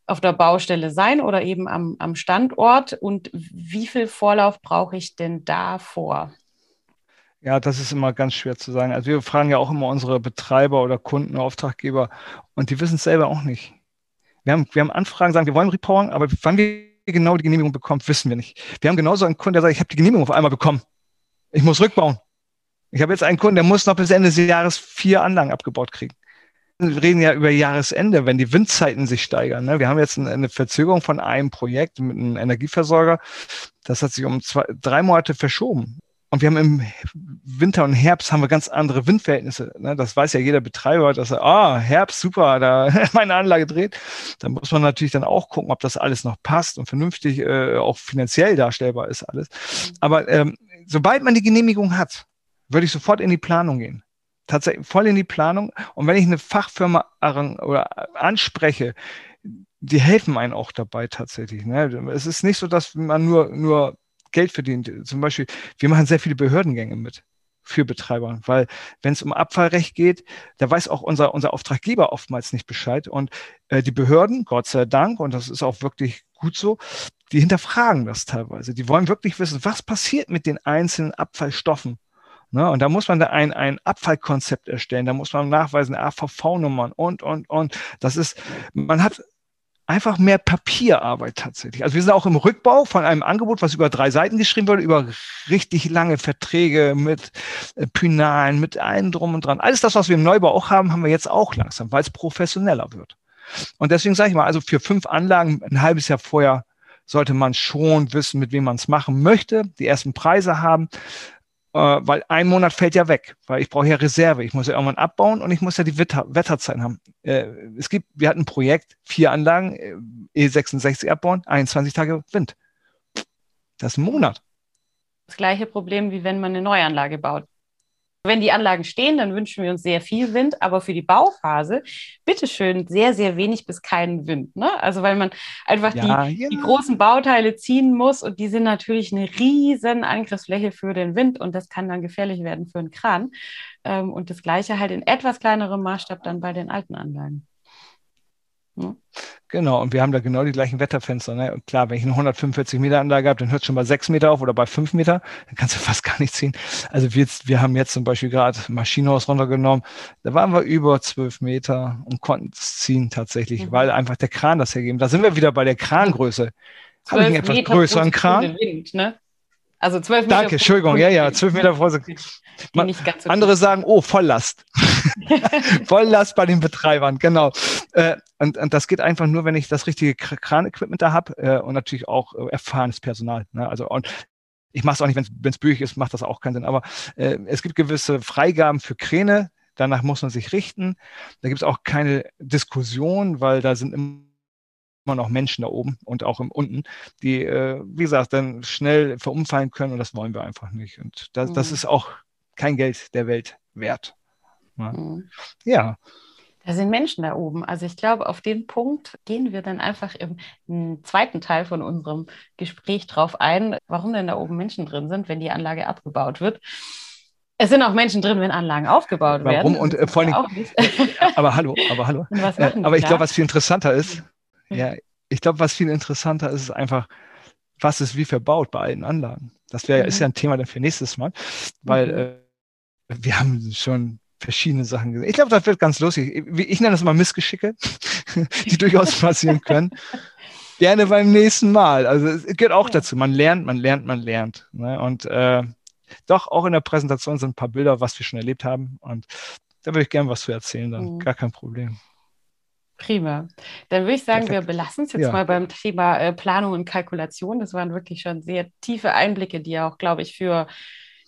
auf der Baustelle sein oder eben am, am Standort. Und wie viel Vorlauf brauche ich denn davor? Ja, das ist immer ganz schwer zu sagen. Also wir fragen ja auch immer unsere Betreiber oder Kunden, Auftraggeber und die wissen es selber auch nicht. Wir haben, wir haben Anfragen, sagen, wir wollen repowern, aber wann wir genau die Genehmigung bekommt, wissen wir nicht. Wir haben genauso einen Kunden, der sagt, ich habe die Genehmigung auf einmal bekommen. Ich muss rückbauen. Ich habe jetzt einen Kunden, der muss noch bis Ende des Jahres vier Anlagen abgebaut kriegen. Wir reden ja über Jahresende, wenn die Windzeiten sich steigern. Ne? Wir haben jetzt eine Verzögerung von einem Projekt mit einem Energieversorger. Das hat sich um zwei, drei Monate verschoben. Und wir haben im Winter und Herbst haben wir ganz andere Windverhältnisse. Ne? Das weiß ja jeder Betreiber, dass er, ah, Herbst, super, da meine Anlage dreht. Da muss man natürlich dann auch gucken, ob das alles noch passt und vernünftig äh, auch finanziell darstellbar ist alles. Aber ähm, sobald man die Genehmigung hat, würde ich sofort in die Planung gehen. Tatsächlich voll in die Planung. Und wenn ich eine Fachfirma oder anspreche, die helfen einen auch dabei tatsächlich. Ne? Es ist nicht so, dass man nur, nur Geld verdient. Zum Beispiel, wir machen sehr viele Behördengänge mit für Betreiber, weil wenn es um Abfallrecht geht, da weiß auch unser, unser Auftraggeber oftmals nicht Bescheid. Und äh, die Behörden, Gott sei Dank, und das ist auch wirklich gut so, die hinterfragen das teilweise. Die wollen wirklich wissen, was passiert mit den einzelnen Abfallstoffen. Ne? Und da muss man da ein, ein Abfallkonzept erstellen, da muss man nachweisen, AVV-Nummern und, und, und. Das ist, man hat einfach mehr Papierarbeit tatsächlich. Also wir sind auch im Rückbau von einem Angebot, was über drei Seiten geschrieben wurde, über richtig lange Verträge mit äh, Pynalen, mit allem drum und dran. Alles das, was wir im Neubau auch haben, haben wir jetzt auch langsam, weil es professioneller wird. Und deswegen sage ich mal, also für fünf Anlagen ein halbes Jahr vorher sollte man schon wissen, mit wem man es machen möchte, die ersten Preise haben, weil ein Monat fällt ja weg, weil ich brauche ja Reserve. Ich muss ja irgendwann abbauen und ich muss ja die Wetter Wetterzeiten haben. Äh, es gibt, wir hatten ein Projekt, vier Anlagen, äh, E66 abbauen, 21 Tage Wind. Das ist ein Monat. Das gleiche Problem, wie wenn man eine Neuanlage baut. Wenn die Anlagen stehen, dann wünschen wir uns sehr viel Wind, aber für die Bauphase bitteschön sehr, sehr wenig bis keinen Wind. Ne? Also weil man einfach ja, die, ja. die großen Bauteile ziehen muss und die sind natürlich eine riesen Angriffsfläche für den Wind und das kann dann gefährlich werden für einen Kran. Ähm, und das gleiche halt in etwas kleinerem Maßstab dann bei den alten Anlagen. Genau, und wir haben da genau die gleichen Wetterfenster. Ne? Und klar, wenn ich eine 145 Meter Anlage habe, dann hört es schon bei 6 Meter auf oder bei 5 Meter, dann kannst du fast gar nicht ziehen. Also wir, wir haben jetzt zum Beispiel gerade Maschinenhaus runtergenommen, da waren wir über 12 Meter und konnten es ziehen tatsächlich, mhm. weil einfach der Kran das hergeben. Da sind wir wieder bei der Krangröße. Habe ich einen etwas Meter größeren Kran? Wind, ne? Also zwölf Meter. Danke, Entschuldigung, ja, ja, zwölf Meter vor Man, so andere gut. sagen, oh, Volllast. Volllast bei den Betreibern, genau. Äh, und, und das geht einfach nur, wenn ich das richtige Kran-Equipment da habe äh, und natürlich auch äh, erfahrenes Personal. Ne? Also und ich mache es auch nicht, wenn es büchig ist, macht das auch keinen Sinn. Aber äh, es gibt gewisse Freigaben für Kräne, danach muss man sich richten. Da gibt es auch keine Diskussion, weil da sind immer immer noch Menschen da oben und auch im unten, die, äh, wie gesagt, dann schnell verumfallen können und das wollen wir einfach nicht. Und das, mhm. das ist auch kein Geld der Welt wert. Ja. Mhm. ja. Da sind Menschen da oben. Also ich glaube, auf den Punkt gehen wir dann einfach im, im, zweiten Teil von unserem Gespräch drauf ein, warum denn da oben Menschen drin sind, wenn die Anlage abgebaut wird. Es sind auch Menschen drin, wenn Anlagen aufgebaut warum? werden. Warum? Und äh, vor allem, aber hallo, aber hallo. Äh, aber ich glaube, was viel interessanter ist, ja, ich glaube, was viel interessanter ist, ist einfach, was ist wie verbaut bei alten Anlagen. Das wäre, mhm. ist ja ein Thema dann für nächstes Mal, weil mhm. äh, wir haben schon verschiedene Sachen gesehen. Ich glaube, das wird ganz lustig. Ich, ich nenne das mal Missgeschicke, die durchaus passieren können. Gerne beim nächsten Mal. Also es gehört auch ja. dazu. Man lernt, man lernt, man lernt. Ne? Und äh, doch, auch in der Präsentation sind ein paar Bilder, was wir schon erlebt haben. Und da würde ich gerne was zu erzählen, dann mhm. gar kein Problem. Prima. Dann würde ich sagen, Perfekt. wir belassen es jetzt ja. mal beim Thema äh, Planung und Kalkulation. Das waren wirklich schon sehr tiefe Einblicke, die auch, glaube ich, für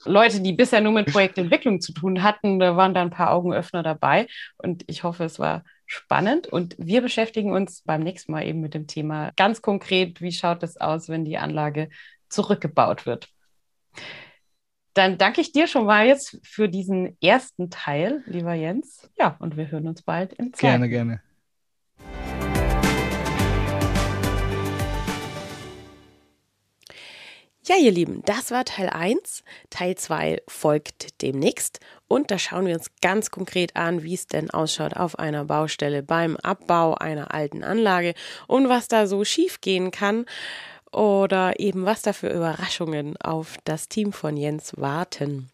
Leute, die bisher nur mit Projektentwicklung zu tun hatten, da waren da ein paar Augenöffner dabei. Und ich hoffe, es war spannend. Und wir beschäftigen uns beim nächsten Mal eben mit dem Thema ganz konkret, wie schaut es aus, wenn die Anlage zurückgebaut wird. Dann danke ich dir schon mal jetzt für diesen ersten Teil, lieber Jens. Ja, und wir hören uns bald in Zeit. Gerne, gerne. Ja, ihr Lieben, das war Teil 1. Teil 2 folgt demnächst. Und da schauen wir uns ganz konkret an, wie es denn ausschaut auf einer Baustelle beim Abbau einer alten Anlage und was da so schief gehen kann oder eben was da für Überraschungen auf das Team von Jens warten.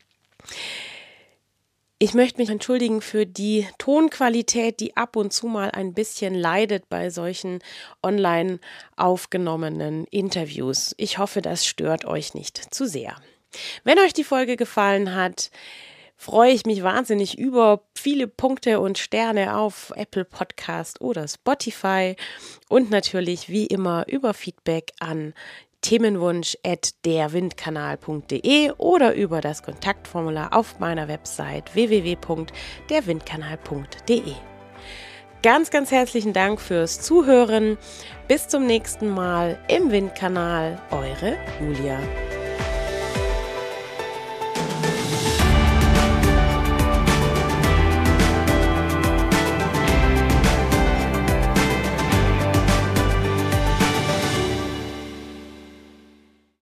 Ich möchte mich entschuldigen für die Tonqualität, die ab und zu mal ein bisschen leidet bei solchen online aufgenommenen Interviews. Ich hoffe, das stört euch nicht zu sehr. Wenn euch die Folge gefallen hat, freue ich mich wahnsinnig über viele Punkte und Sterne auf Apple Podcast oder Spotify und natürlich wie immer über Feedback an Themenwunsch at derwindkanal.de oder über das Kontaktformular auf meiner Website www.derwindkanal.de. Ganz, ganz herzlichen Dank fürs Zuhören. Bis zum nächsten Mal im Windkanal. Eure Julia.